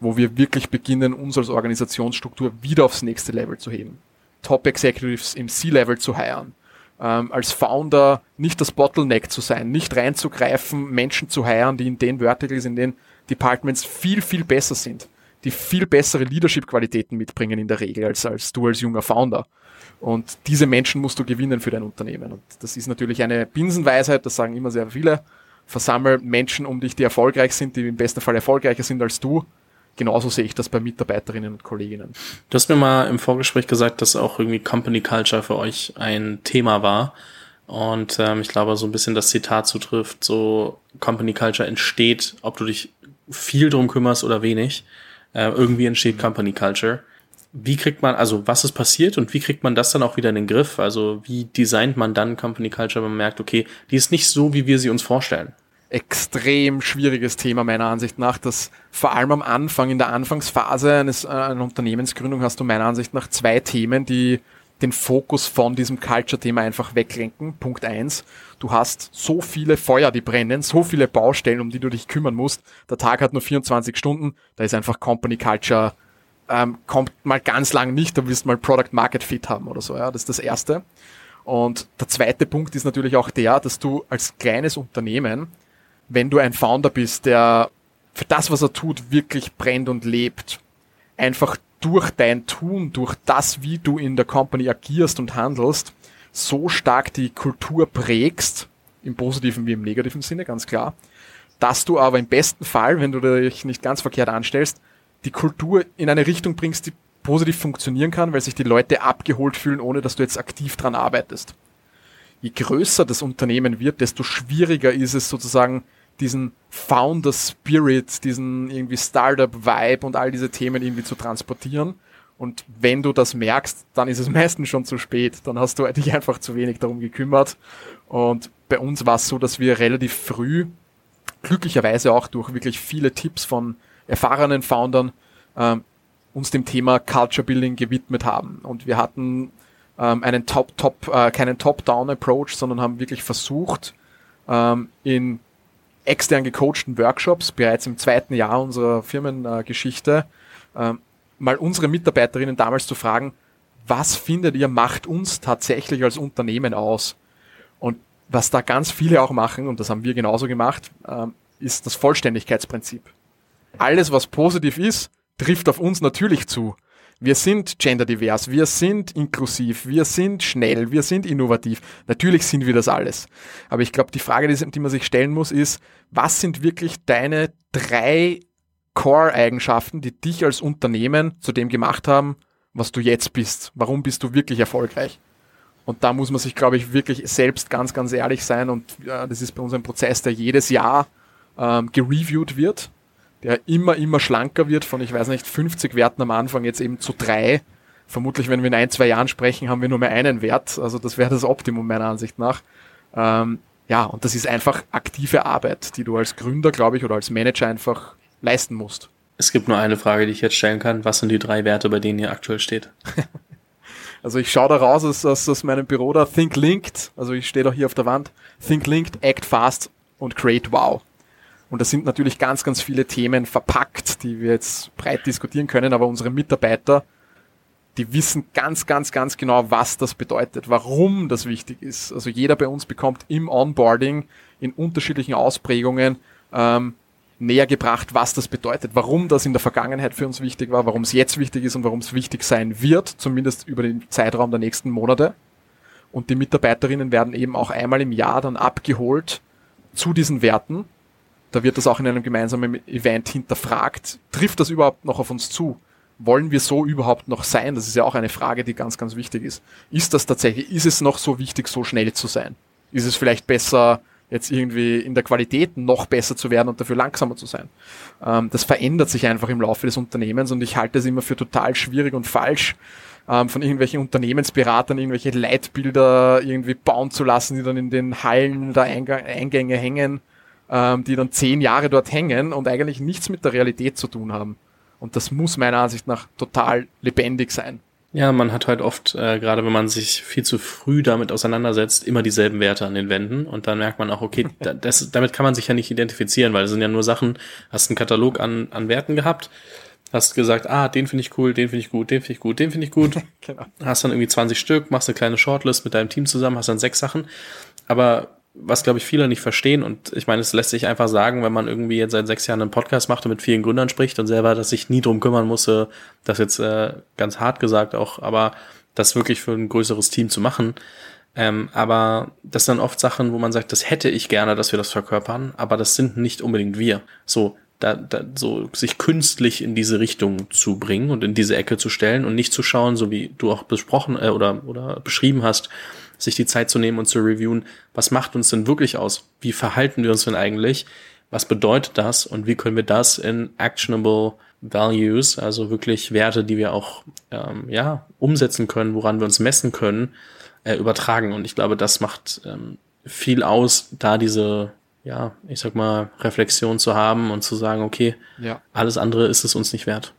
wo wir wirklich beginnen, uns als Organisationsstruktur wieder aufs nächste Level zu heben. Top Executives im C-Level zu heiren ähm, als Founder nicht das Bottleneck zu sein, nicht reinzugreifen, Menschen zu heiren, die in den Verticals, in den Departments viel, viel besser sind. Die viel bessere Leadership-Qualitäten mitbringen in der Regel als, als du als junger Founder. Und diese Menschen musst du gewinnen für dein Unternehmen. Und das ist natürlich eine Binsenweisheit, das sagen immer sehr viele. Versammel Menschen um dich, die erfolgreich sind, die im besten Fall erfolgreicher sind als du. Genauso sehe ich das bei Mitarbeiterinnen und Kolleginnen. Du hast mir mal im Vorgespräch gesagt, dass auch irgendwie Company Culture für euch ein Thema war. Und ähm, ich glaube, so ein bisschen das Zitat zutrifft, so Company Culture entsteht, ob du dich viel drum kümmerst oder wenig. Äh, irgendwie entsteht Company Culture. Wie kriegt man, also was ist passiert und wie kriegt man das dann auch wieder in den Griff? Also wie designt man dann Company Culture, wenn man merkt, okay, die ist nicht so, wie wir sie uns vorstellen? Extrem schwieriges Thema meiner Ansicht nach, dass vor allem am Anfang, in der Anfangsphase eines, äh, einer Unternehmensgründung hast du meiner Ansicht nach zwei Themen, die den Fokus von diesem Culture-Thema einfach weglenken. Punkt eins: Du hast so viele Feuer, die brennen, so viele Baustellen, um die du dich kümmern musst. Der Tag hat nur 24 Stunden, da ist einfach Company Culture ähm, kommt mal ganz lang nicht, da willst mal Product Market Fit haben oder so, ja, das ist das erste. Und der zweite Punkt ist natürlich auch der, dass du als kleines Unternehmen, wenn du ein Founder bist, der für das, was er tut, wirklich brennt und lebt, einfach durch dein Tun, durch das, wie du in der Company agierst und handelst, so stark die Kultur prägst, im positiven wie im negativen Sinne, ganz klar, dass du aber im besten Fall, wenn du dich nicht ganz verkehrt anstellst, die Kultur in eine Richtung bringst, die positiv funktionieren kann, weil sich die Leute abgeholt fühlen, ohne dass du jetzt aktiv dran arbeitest. Je größer das Unternehmen wird, desto schwieriger ist es sozusagen, diesen Founder Spirit, diesen irgendwie Startup Vibe und all diese Themen irgendwie zu transportieren. Und wenn du das merkst, dann ist es (laughs) meistens schon zu spät. Dann hast du dich einfach zu wenig darum gekümmert. Und bei uns war es so, dass wir relativ früh, glücklicherweise auch durch wirklich viele Tipps von erfahrenen Foundern ähm, uns dem Thema Culture Building gewidmet haben. Und wir hatten ähm, einen Top, Top, äh, keinen Top-Down-Approach, sondern haben wirklich versucht, ähm, in extern gecoachten Workshops bereits im zweiten Jahr unserer Firmengeschichte äh, mal unsere Mitarbeiterinnen damals zu fragen, was findet ihr macht uns tatsächlich als Unternehmen aus? Und was da ganz viele auch machen, und das haben wir genauso gemacht, äh, ist das Vollständigkeitsprinzip alles, was positiv ist, trifft auf uns natürlich zu. Wir sind genderdivers, wir sind inklusiv, wir sind schnell, wir sind innovativ. Natürlich sind wir das alles. Aber ich glaube, die Frage, die, man sich stellen muss, ist, was sind wirklich deine drei Core-Eigenschaften, die dich als Unternehmen zu dem gemacht haben, was du jetzt bist? Warum bist du wirklich erfolgreich? Und da muss man sich, glaube ich, wirklich selbst ganz, ganz ehrlich sein. Und ja, das ist bei uns ein Prozess, der jedes Jahr ähm, gereviewt wird der immer, immer schlanker wird von, ich weiß nicht, 50 Werten am Anfang jetzt eben zu drei. Vermutlich, wenn wir in ein, zwei Jahren sprechen, haben wir nur mehr einen Wert. Also das wäre das Optimum meiner Ansicht nach. Ähm, ja, und das ist einfach aktive Arbeit, die du als Gründer, glaube ich, oder als Manager einfach leisten musst. Es gibt nur eine Frage, die ich jetzt stellen kann. Was sind die drei Werte, bei denen ihr aktuell steht? (laughs) also ich schaue da raus aus, aus, aus meinem Büro da, Think Linked, also ich stehe da hier auf der Wand, Think Linked, Act Fast und Create Wow. Und da sind natürlich ganz, ganz viele Themen verpackt, die wir jetzt breit diskutieren können, aber unsere Mitarbeiter, die wissen ganz, ganz, ganz genau, was das bedeutet, warum das wichtig ist. Also jeder bei uns bekommt im Onboarding in unterschiedlichen Ausprägungen ähm, näher gebracht, was das bedeutet, warum das in der Vergangenheit für uns wichtig war, warum es jetzt wichtig ist und warum es wichtig sein wird, zumindest über den Zeitraum der nächsten Monate. Und die Mitarbeiterinnen werden eben auch einmal im Jahr dann abgeholt zu diesen Werten da wird das auch in einem gemeinsamen Event hinterfragt. Trifft das überhaupt noch auf uns zu? Wollen wir so überhaupt noch sein? Das ist ja auch eine Frage, die ganz, ganz wichtig ist. Ist das tatsächlich, ist es noch so wichtig, so schnell zu sein? Ist es vielleicht besser, jetzt irgendwie in der Qualität noch besser zu werden und dafür langsamer zu sein? Ähm, das verändert sich einfach im Laufe des Unternehmens und ich halte es immer für total schwierig und falsch, ähm, von irgendwelchen Unternehmensberatern irgendwelche Leitbilder irgendwie bauen zu lassen, die dann in den Hallen der Eingänge hängen ähm, die dann zehn Jahre dort hängen und eigentlich nichts mit der Realität zu tun haben. Und das muss meiner Ansicht nach total lebendig sein. Ja, man hat halt oft, äh, gerade wenn man sich viel zu früh damit auseinandersetzt, immer dieselben Werte an den Wänden und dann merkt man auch, okay, (laughs) das, damit kann man sich ja nicht identifizieren, weil es sind ja nur Sachen, hast einen Katalog an, an Werten gehabt, hast gesagt, ah, den finde ich cool, den finde ich gut, den finde ich gut, den finde ich gut. (laughs) genau. Hast dann irgendwie 20 Stück, machst eine kleine Shortlist mit deinem Team zusammen, hast dann sechs Sachen, aber was glaube ich viele nicht verstehen und ich meine, es lässt sich einfach sagen, wenn man irgendwie jetzt seit sechs Jahren einen Podcast macht und mit vielen Gründern spricht und selber, dass sich nie drum kümmern musste, das jetzt äh, ganz hart gesagt auch, aber das wirklich für ein größeres Team zu machen. Ähm, aber das sind dann oft Sachen, wo man sagt, das hätte ich gerne, dass wir das verkörpern, aber das sind nicht unbedingt wir. So, da, da, so sich künstlich in diese Richtung zu bringen und in diese Ecke zu stellen und nicht zu schauen, so wie du auch besprochen äh, oder, oder beschrieben hast, sich die Zeit zu nehmen und zu reviewen, was macht uns denn wirklich aus? Wie verhalten wir uns denn eigentlich? Was bedeutet das? Und wie können wir das in actionable Values, also wirklich Werte, die wir auch ähm, ja umsetzen können, woran wir uns messen können, äh, übertragen? Und ich glaube, das macht ähm, viel aus, da diese ja, ich sag mal, Reflexion zu haben und zu sagen, okay, ja. alles andere ist es uns nicht wert.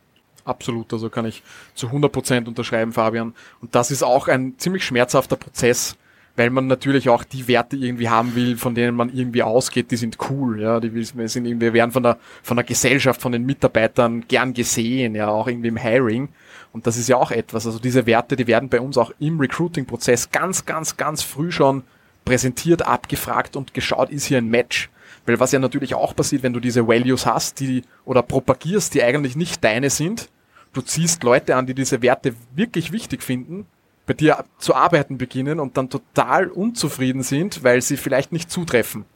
Absolut, also kann ich zu 100 Prozent unterschreiben, Fabian. Und das ist auch ein ziemlich schmerzhafter Prozess, weil man natürlich auch die Werte irgendwie haben will, von denen man irgendwie ausgeht, die sind cool, ja, die sind irgendwie, werden von der, von der Gesellschaft, von den Mitarbeitern gern gesehen, ja, auch irgendwie im Hiring. Und das ist ja auch etwas, also diese Werte, die werden bei uns auch im Recruiting-Prozess ganz, ganz, ganz früh schon präsentiert, abgefragt und geschaut, ist hier ein Match. Weil was ja natürlich auch passiert, wenn du diese Values hast, die oder propagierst, die eigentlich nicht deine sind, du ziehst Leute an, die diese Werte wirklich wichtig finden, bei dir zu arbeiten beginnen und dann total unzufrieden sind, weil sie vielleicht nicht zutreffen.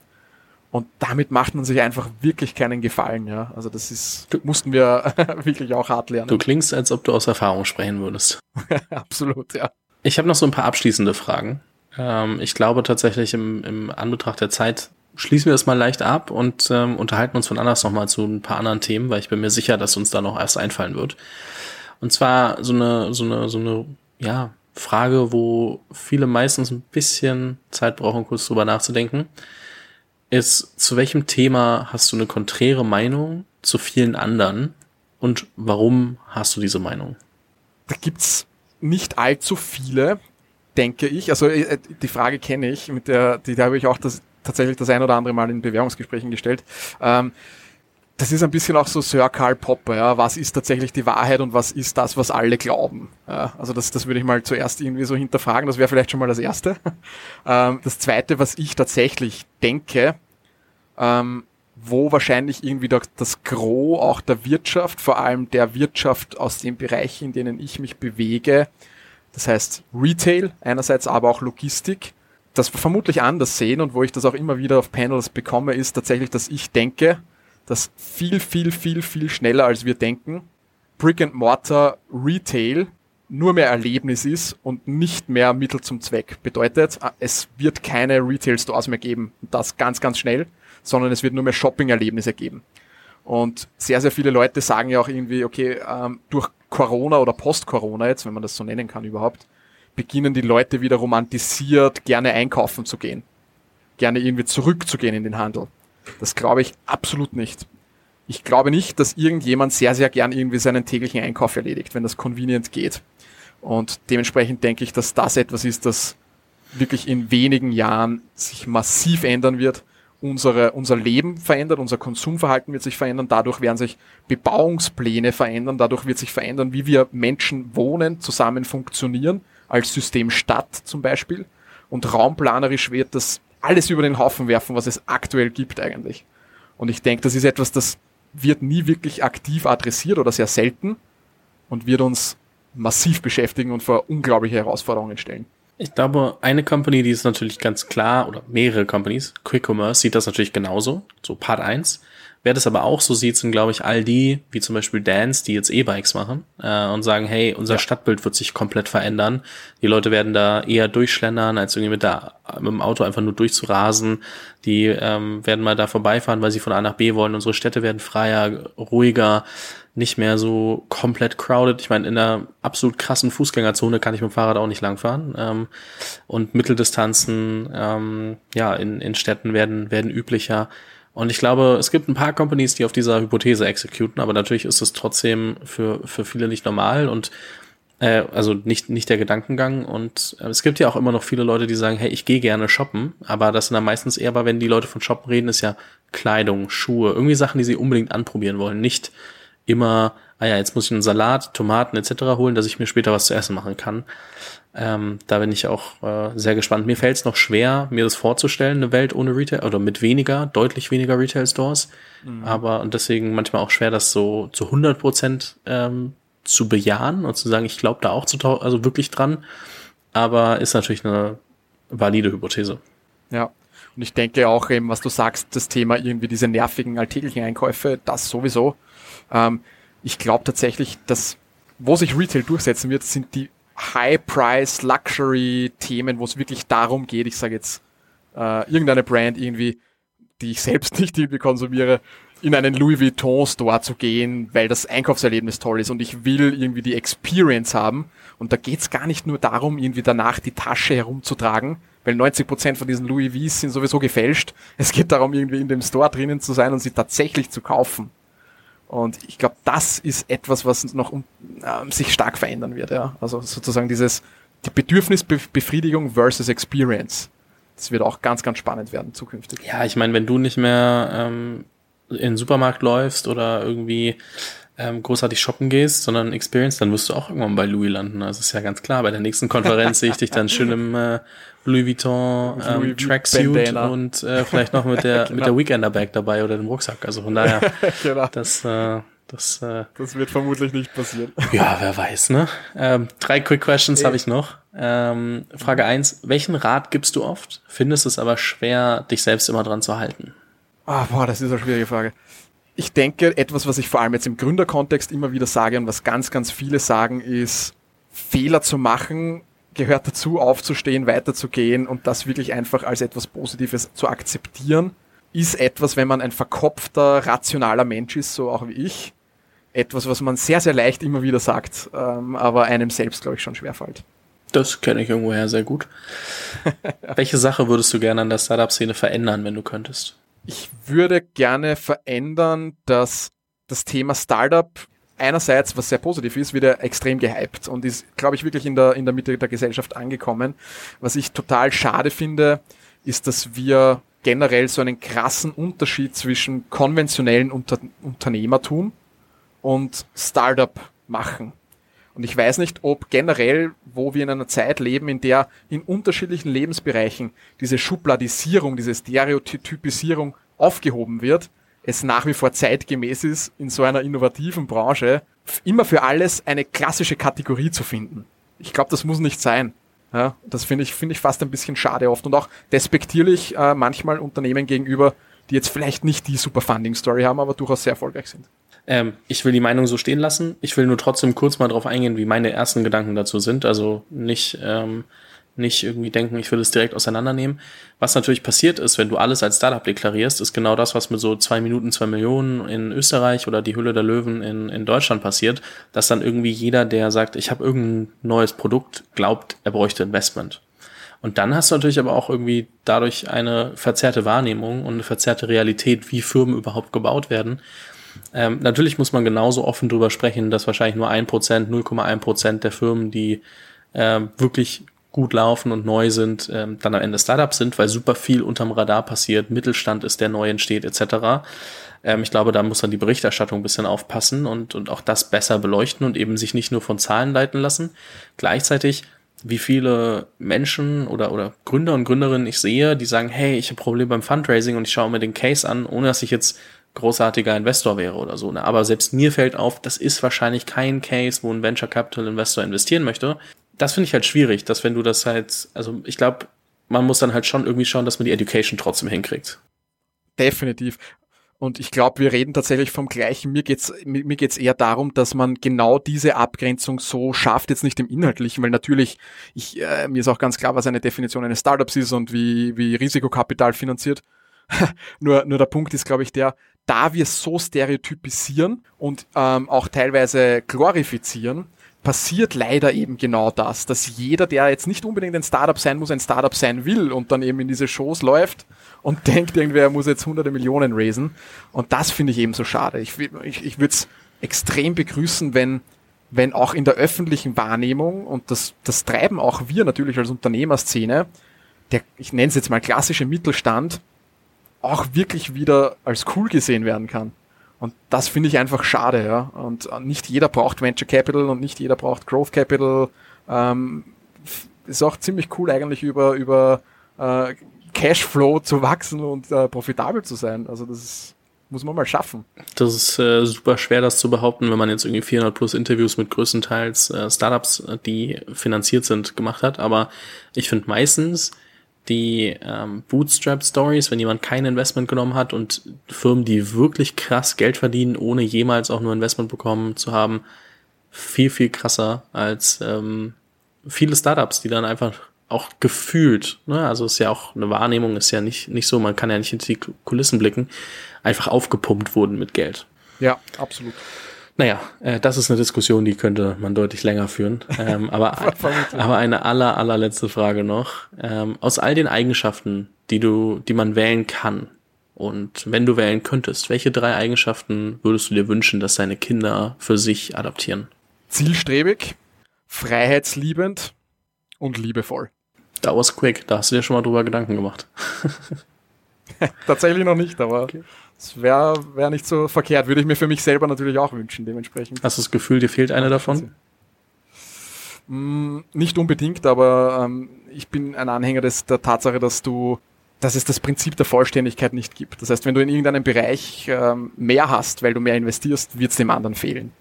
Und damit macht man sich einfach wirklich keinen Gefallen, ja. Also das ist, mussten wir (laughs) wirklich auch hart lernen. Du klingst, als ob du aus Erfahrung sprechen würdest. (laughs) Absolut, ja. Ich habe noch so ein paar abschließende Fragen. Ähm, ich glaube tatsächlich im, im Anbetracht der Zeit schließen wir das mal leicht ab und ähm, unterhalten uns von anders nochmal zu ein paar anderen Themen, weil ich bin mir sicher, dass uns da noch erst einfallen wird. Und zwar so eine, so eine, so eine, ja, Frage, wo viele meistens ein bisschen Zeit brauchen, kurz drüber nachzudenken, ist, zu welchem Thema hast du eine konträre Meinung zu vielen anderen und warum hast du diese Meinung? Da gibt's nicht allzu viele, denke ich. Also äh, die Frage kenne ich, mit der, die, da habe ich auch das, tatsächlich das ein oder andere Mal in Bewerbungsgesprächen gestellt. Ähm, das ist ein bisschen auch so Sir Karl Popper, ja. Was ist tatsächlich die Wahrheit und was ist das, was alle glauben? Ja, also das, das würde ich mal zuerst irgendwie so hinterfragen. Das wäre vielleicht schon mal das Erste. (laughs) Ähm, das Zweite, was ich tatsächlich denke, ähm, wo wahrscheinlich irgendwie das Gros auch der Wirtschaft, vor allem der Wirtschaft aus den Bereichen, in denen ich mich bewege, das heißt Retail einerseits, aber auch Logistik, das vermutlich anders sehen und wo ich das auch immer wieder auf Panels bekomme, ist tatsächlich, dass ich denke, dass viel, viel, viel, viel schneller als wir denken, Brick and Mortar Retail nur mehr Erlebnis ist und nicht mehr Mittel zum Zweck. Bedeutet, es wird keine Retail Stores mehr geben. Und das ganz, ganz schnell, sondern es wird nur mehr Shopping-Erlebnisse geben. Und sehr, sehr viele Leute sagen ja auch irgendwie, okay, ähm, durch Corona oder Post-Corona jetzt, wenn man das so nennen kann überhaupt, beginnen die Leute wieder romantisiert gerne einkaufen zu gehen. Gerne irgendwie zurückzugehen in den Handel. Das glaube ich absolut nicht. Ich glaube nicht, dass irgendjemand sehr, sehr gern irgendwie seinen täglichen Einkauf erledigt, wenn das convenient geht. Und dementsprechend denke ich, dass das etwas ist, das wirklich in wenigen Jahren sich massiv ändern wird. Unsere, unser Leben verändert, unser Konsumverhalten wird sich verändern, dadurch werden sich Bebauungspläne verändern, dadurch wird sich verändern, wie wir Menschen wohnen, zusammen funktionieren als System Stadt zum Beispiel. Und raumplanerisch wird das alles über den Haufen werfen, was es aktuell gibt eigentlich. Und ich denke, das ist etwas, das wird nie wirklich aktiv adressiert oder sehr selten und wird uns massiv beschäftigen und vor unglaubliche Herausforderungen stellen. Ich glaube, eine Company, die ist natürlich ganz klar, oder mehrere Companies, Quick Commerce sieht das natürlich genauso, so Part 1. Wer das aber auch so sieht, sind, glaube ich, all die, wie zum Beispiel Dance, die jetzt E-Bikes machen äh, und sagen, hey, unser ja. Stadtbild wird sich komplett verändern. Die Leute werden da eher durchschlendern, als irgendwie mit, der, mit dem Auto einfach nur durchzurasen. Die ähm, werden mal da vorbeifahren, weil sie von A nach B wollen. Unsere Städte werden freier, ruhiger, nicht mehr so komplett crowded. Ich meine, in einer absolut krassen Fußgängerzone kann ich mit dem Fahrrad auch nicht langfahren. Ähm, und Mitteldistanzen ähm, ja, in, in Städten werden, werden üblicher. Und ich glaube, es gibt ein paar Companies, die auf dieser Hypothese exekuten, aber natürlich ist es trotzdem für, für viele nicht normal und äh, also nicht, nicht der Gedankengang. Und äh, es gibt ja auch immer noch viele Leute, die sagen, hey, ich gehe gerne shoppen, aber das sind dann meistens eher, aber wenn die Leute von Shoppen reden, ist ja Kleidung, Schuhe, irgendwie Sachen, die sie unbedingt anprobieren wollen, nicht immer, ah ja, jetzt muss ich einen Salat, Tomaten etc. holen, dass ich mir später was zu essen machen kann. Ähm, da bin ich auch äh, sehr gespannt. Mir fällt es noch schwer, mir das vorzustellen, eine Welt ohne Retail oder mit weniger, deutlich weniger Retail-Stores. Mhm. Aber und deswegen manchmal auch schwer, das so zu 100 Prozent ähm, zu bejahen und zu sagen, ich glaube da auch zu also wirklich dran. Aber ist natürlich eine valide Hypothese. Ja. Und ich denke auch eben, was du sagst, das Thema irgendwie diese nervigen alltäglichen Einkäufe, das sowieso. Ähm, ich glaube tatsächlich, dass wo sich Retail durchsetzen wird, sind die High-Price-Luxury-Themen, wo es wirklich darum geht, ich sage jetzt, äh, irgendeine Brand irgendwie, die ich selbst (laughs) nicht irgendwie konsumiere, in einen Louis Vuitton Store zu gehen, weil das Einkaufserlebnis toll ist und ich will irgendwie die Experience haben. Und da geht's gar nicht nur darum, irgendwie danach die Tasche herumzutragen, weil 90% von diesen Louis V's sind sowieso gefälscht. Es geht darum, irgendwie in dem Store drinnen zu sein und sie tatsächlich zu kaufen. Und ich glaube, das ist etwas, was noch um, äh, sich stark verändern wird. Ja? Also sozusagen dieses die Bedürfnisbefriedigung versus Experience. Das wird auch ganz, ganz spannend werden zukünftig. Ja, ich meine, wenn du nicht mehr ähm, in den Supermarkt läufst oder irgendwie ähm, großartig shoppen gehst, sondern Experience, dann wirst du auch irgendwann bei Louis landen. Also ist ja ganz klar. Bei der nächsten Konferenz (laughs) sehe ich dich dann schön im äh, Louis Vuitton ähm, Louis Tracksuit und äh, vielleicht noch mit der genau. (laughs) mit der Weekender Bag dabei oder dem Rucksack. Also von daher, (laughs) genau. das äh, das, äh, das wird vermutlich nicht passieren. Ja, wer weiß, ne? Ähm, drei Quick Questions habe ich noch. Ähm, Frage eins: Welchen Rat gibst du oft? Findest es aber schwer, dich selbst immer dran zu halten? Ah, boah, das ist eine schwierige Frage. Ich denke, etwas, was ich vor allem jetzt im Gründerkontext immer wieder sage und was ganz, ganz viele sagen, ist, Fehler zu machen gehört dazu, aufzustehen, weiterzugehen und das wirklich einfach als etwas Positives zu akzeptieren, ist etwas, wenn man ein verkopfter, rationaler Mensch ist, so auch wie ich, etwas, was man sehr, sehr leicht immer wieder sagt, ähm, aber einem selbst, glaube ich, schon schwerfällt. Das kenne ich irgendwoher sehr gut. (laughs) Welche Sache würdest du gerne an der Startup-Szene verändern, wenn du könntest? Ich würde gerne verändern, dass das Thema Startup einerseits, was sehr positiv ist, wieder extrem gehypt und ist, glaube ich, wirklich in der, in der Mitte der Gesellschaft angekommen. Was ich total schade finde, ist, dass wir generell so einen krassen Unterschied zwischen konventionellen Unter Unternehmertum und Startup machen. Und ich weiß nicht, ob generell, wo wir in einer Zeit leben, in der in unterschiedlichen Lebensbereichen diese Schubladisierung, diese Stereotypisierung aufgehoben wird, es nach wie vor zeitgemäß ist, in so einer innovativen Branche immer für alles eine klassische Kategorie zu finden. Ich glaube, das muss nicht sein. Ja, das finde ich, finde ich fast ein bisschen schade oft und auch despektierlich äh, manchmal Unternehmen gegenüber, die jetzt vielleicht nicht die super Funding-Story haben, aber durchaus sehr erfolgreich sind. Ähm, ich will die Meinung so stehen lassen. Ich will nur trotzdem kurz mal drauf eingehen, wie meine ersten Gedanken dazu sind. Also nicht, ähm, nicht irgendwie denken, ich will es direkt auseinandernehmen. Was natürlich passiert ist, wenn du alles als Startup deklarierst, ist genau das, was mit so zwei Minuten, zwei Millionen in Österreich oder die Hülle der Löwen in, in Deutschland passiert, dass dann irgendwie jeder, der sagt, ich habe irgendein neues Produkt, glaubt, er bräuchte Investment. Und dann hast du natürlich aber auch irgendwie dadurch eine verzerrte Wahrnehmung und eine verzerrte Realität, wie Firmen überhaupt gebaut werden. Ähm, natürlich muss man genauso offen drüber sprechen, dass wahrscheinlich nur ein Prozent, 0,1 Prozent der Firmen, die äh, wirklich gut laufen und neu sind, ähm, dann am Ende Startups sind, weil super viel unterm Radar passiert, Mittelstand ist, der neu entsteht, etc. Ähm, ich glaube, da muss dann die Berichterstattung ein bisschen aufpassen und, und auch das besser beleuchten und eben sich nicht nur von Zahlen leiten lassen. Gleichzeitig wie viele Menschen oder, oder Gründer und Gründerinnen ich sehe, die sagen, hey, ich habe Probleme beim Fundraising und ich schaue mir den Case an, ohne dass ich jetzt großartiger Investor wäre oder so. Ne? Aber selbst mir fällt auf, das ist wahrscheinlich kein Case, wo ein Venture Capital Investor investieren möchte. Das finde ich halt schwierig, dass wenn du das halt, also ich glaube, man muss dann halt schon irgendwie schauen, dass man die Education trotzdem hinkriegt. Definitiv. Und ich glaube, wir reden tatsächlich vom Gleichen. Mir geht's mir, geht's eher darum, dass man genau diese Abgrenzung so schafft, jetzt nicht im Inhaltlichen, weil natürlich, ich, äh, mir ist auch ganz klar, was eine Definition eines Startups ist und wie, wie Risikokapital finanziert. (laughs) nur, nur der Punkt ist, glaube ich, der, da wir so stereotypisieren und ähm, auch teilweise glorifizieren, passiert leider eben genau das, dass jeder, der jetzt nicht unbedingt ein Startup sein muss, ein Startup sein will und dann eben in diese Shows läuft und (laughs) denkt irgendwie, er muss jetzt hunderte Millionen raisen. Und das finde ich eben so schade. Ich, ich, ich würde es extrem begrüßen, wenn, wenn auch in der öffentlichen Wahrnehmung, und das, das treiben auch wir natürlich als Unternehmerszene, der, ich nenne es jetzt mal klassische Mittelstand, auch wirklich wieder als cool gesehen werden kann. Und das finde ich einfach schade, ja. Und nicht jeder braucht Venture Capital und nicht jeder braucht Growth Capital. Ähm, ist auch ziemlich cool eigentlich über, über äh, Cashflow zu wachsen und äh, profitabel zu sein. Also das ist, muss man mal schaffen. Das ist äh, super schwer, das zu behaupten, wenn man jetzt irgendwie 400 plus Interviews mit größtenteils äh, Startups, äh, die finanziert sind, gemacht hat. Aber ich finde meistens die ähm, Bootstrap-Stories, wenn jemand kein Investment genommen hat und Firmen, die wirklich krass Geld verdienen, ohne jemals auch nur Investment bekommen zu haben, viel, viel krasser als ähm, viele Startups, die dann einfach auch gefühlt, ne, also ist ja auch eine Wahrnehmung, ist ja nicht, nicht so, man kann ja nicht in die Kulissen blicken, einfach aufgepumpt wurden mit Geld. Ja, absolut. Naja, äh, das ist eine Diskussion, die könnte man deutlich länger führen. Ähm, aber, (laughs) aber eine aller, allerletzte Frage noch. Ähm, aus all den Eigenschaften, die du, die man wählen kann, und wenn du wählen könntest, welche drei Eigenschaften würdest du dir wünschen, dass deine Kinder für sich adaptieren? Zielstrebig, freiheitsliebend und liebevoll. That was quick. Da hast du dir schon mal drüber Gedanken gemacht. (laughs) Tatsächlich noch nicht, aber okay. Es wäre wär nicht so verkehrt. Würde ich mir für mich selber natürlich auch wünschen, dementsprechend. Hast du das Gefühl, dir fehlt eine davon? Mm, nicht unbedingt, aber ähm, ich bin ein Anhänger des, der Tatsache, dass du dass es das Prinzip der Vollständigkeit nicht gibt. Das heißt, wenn du in irgendeinem Bereich ähm, mehr hast, weil du mehr investierst, wird es dem anderen fehlen.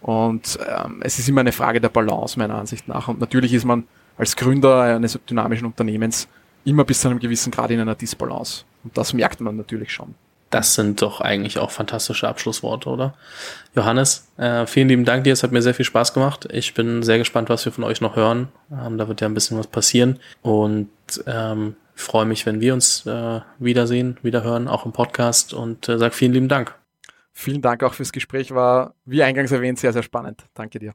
Und ähm, es ist immer eine Frage der Balance meiner Ansicht nach. Und natürlich ist man als Gründer eines dynamischen Unternehmens immer bis zu einem gewissen Grad in einer Disbalance. Und das merkt man natürlich schon. Das sind doch eigentlich auch fantastische Abschlussworte, oder? Johannes, äh, vielen lieben Dank dir. Es hat mir sehr viel Spaß gemacht. Ich bin sehr gespannt, was wir von euch noch hören. Ähm, da wird ja ein bisschen was passieren. Und ähm, freue mich, wenn wir uns äh, wiedersehen, wiederhören, auch im Podcast. Und äh, sag vielen lieben Dank. Vielen Dank auch fürs Gespräch. War, wie eingangs erwähnt, sehr, sehr spannend. Danke dir.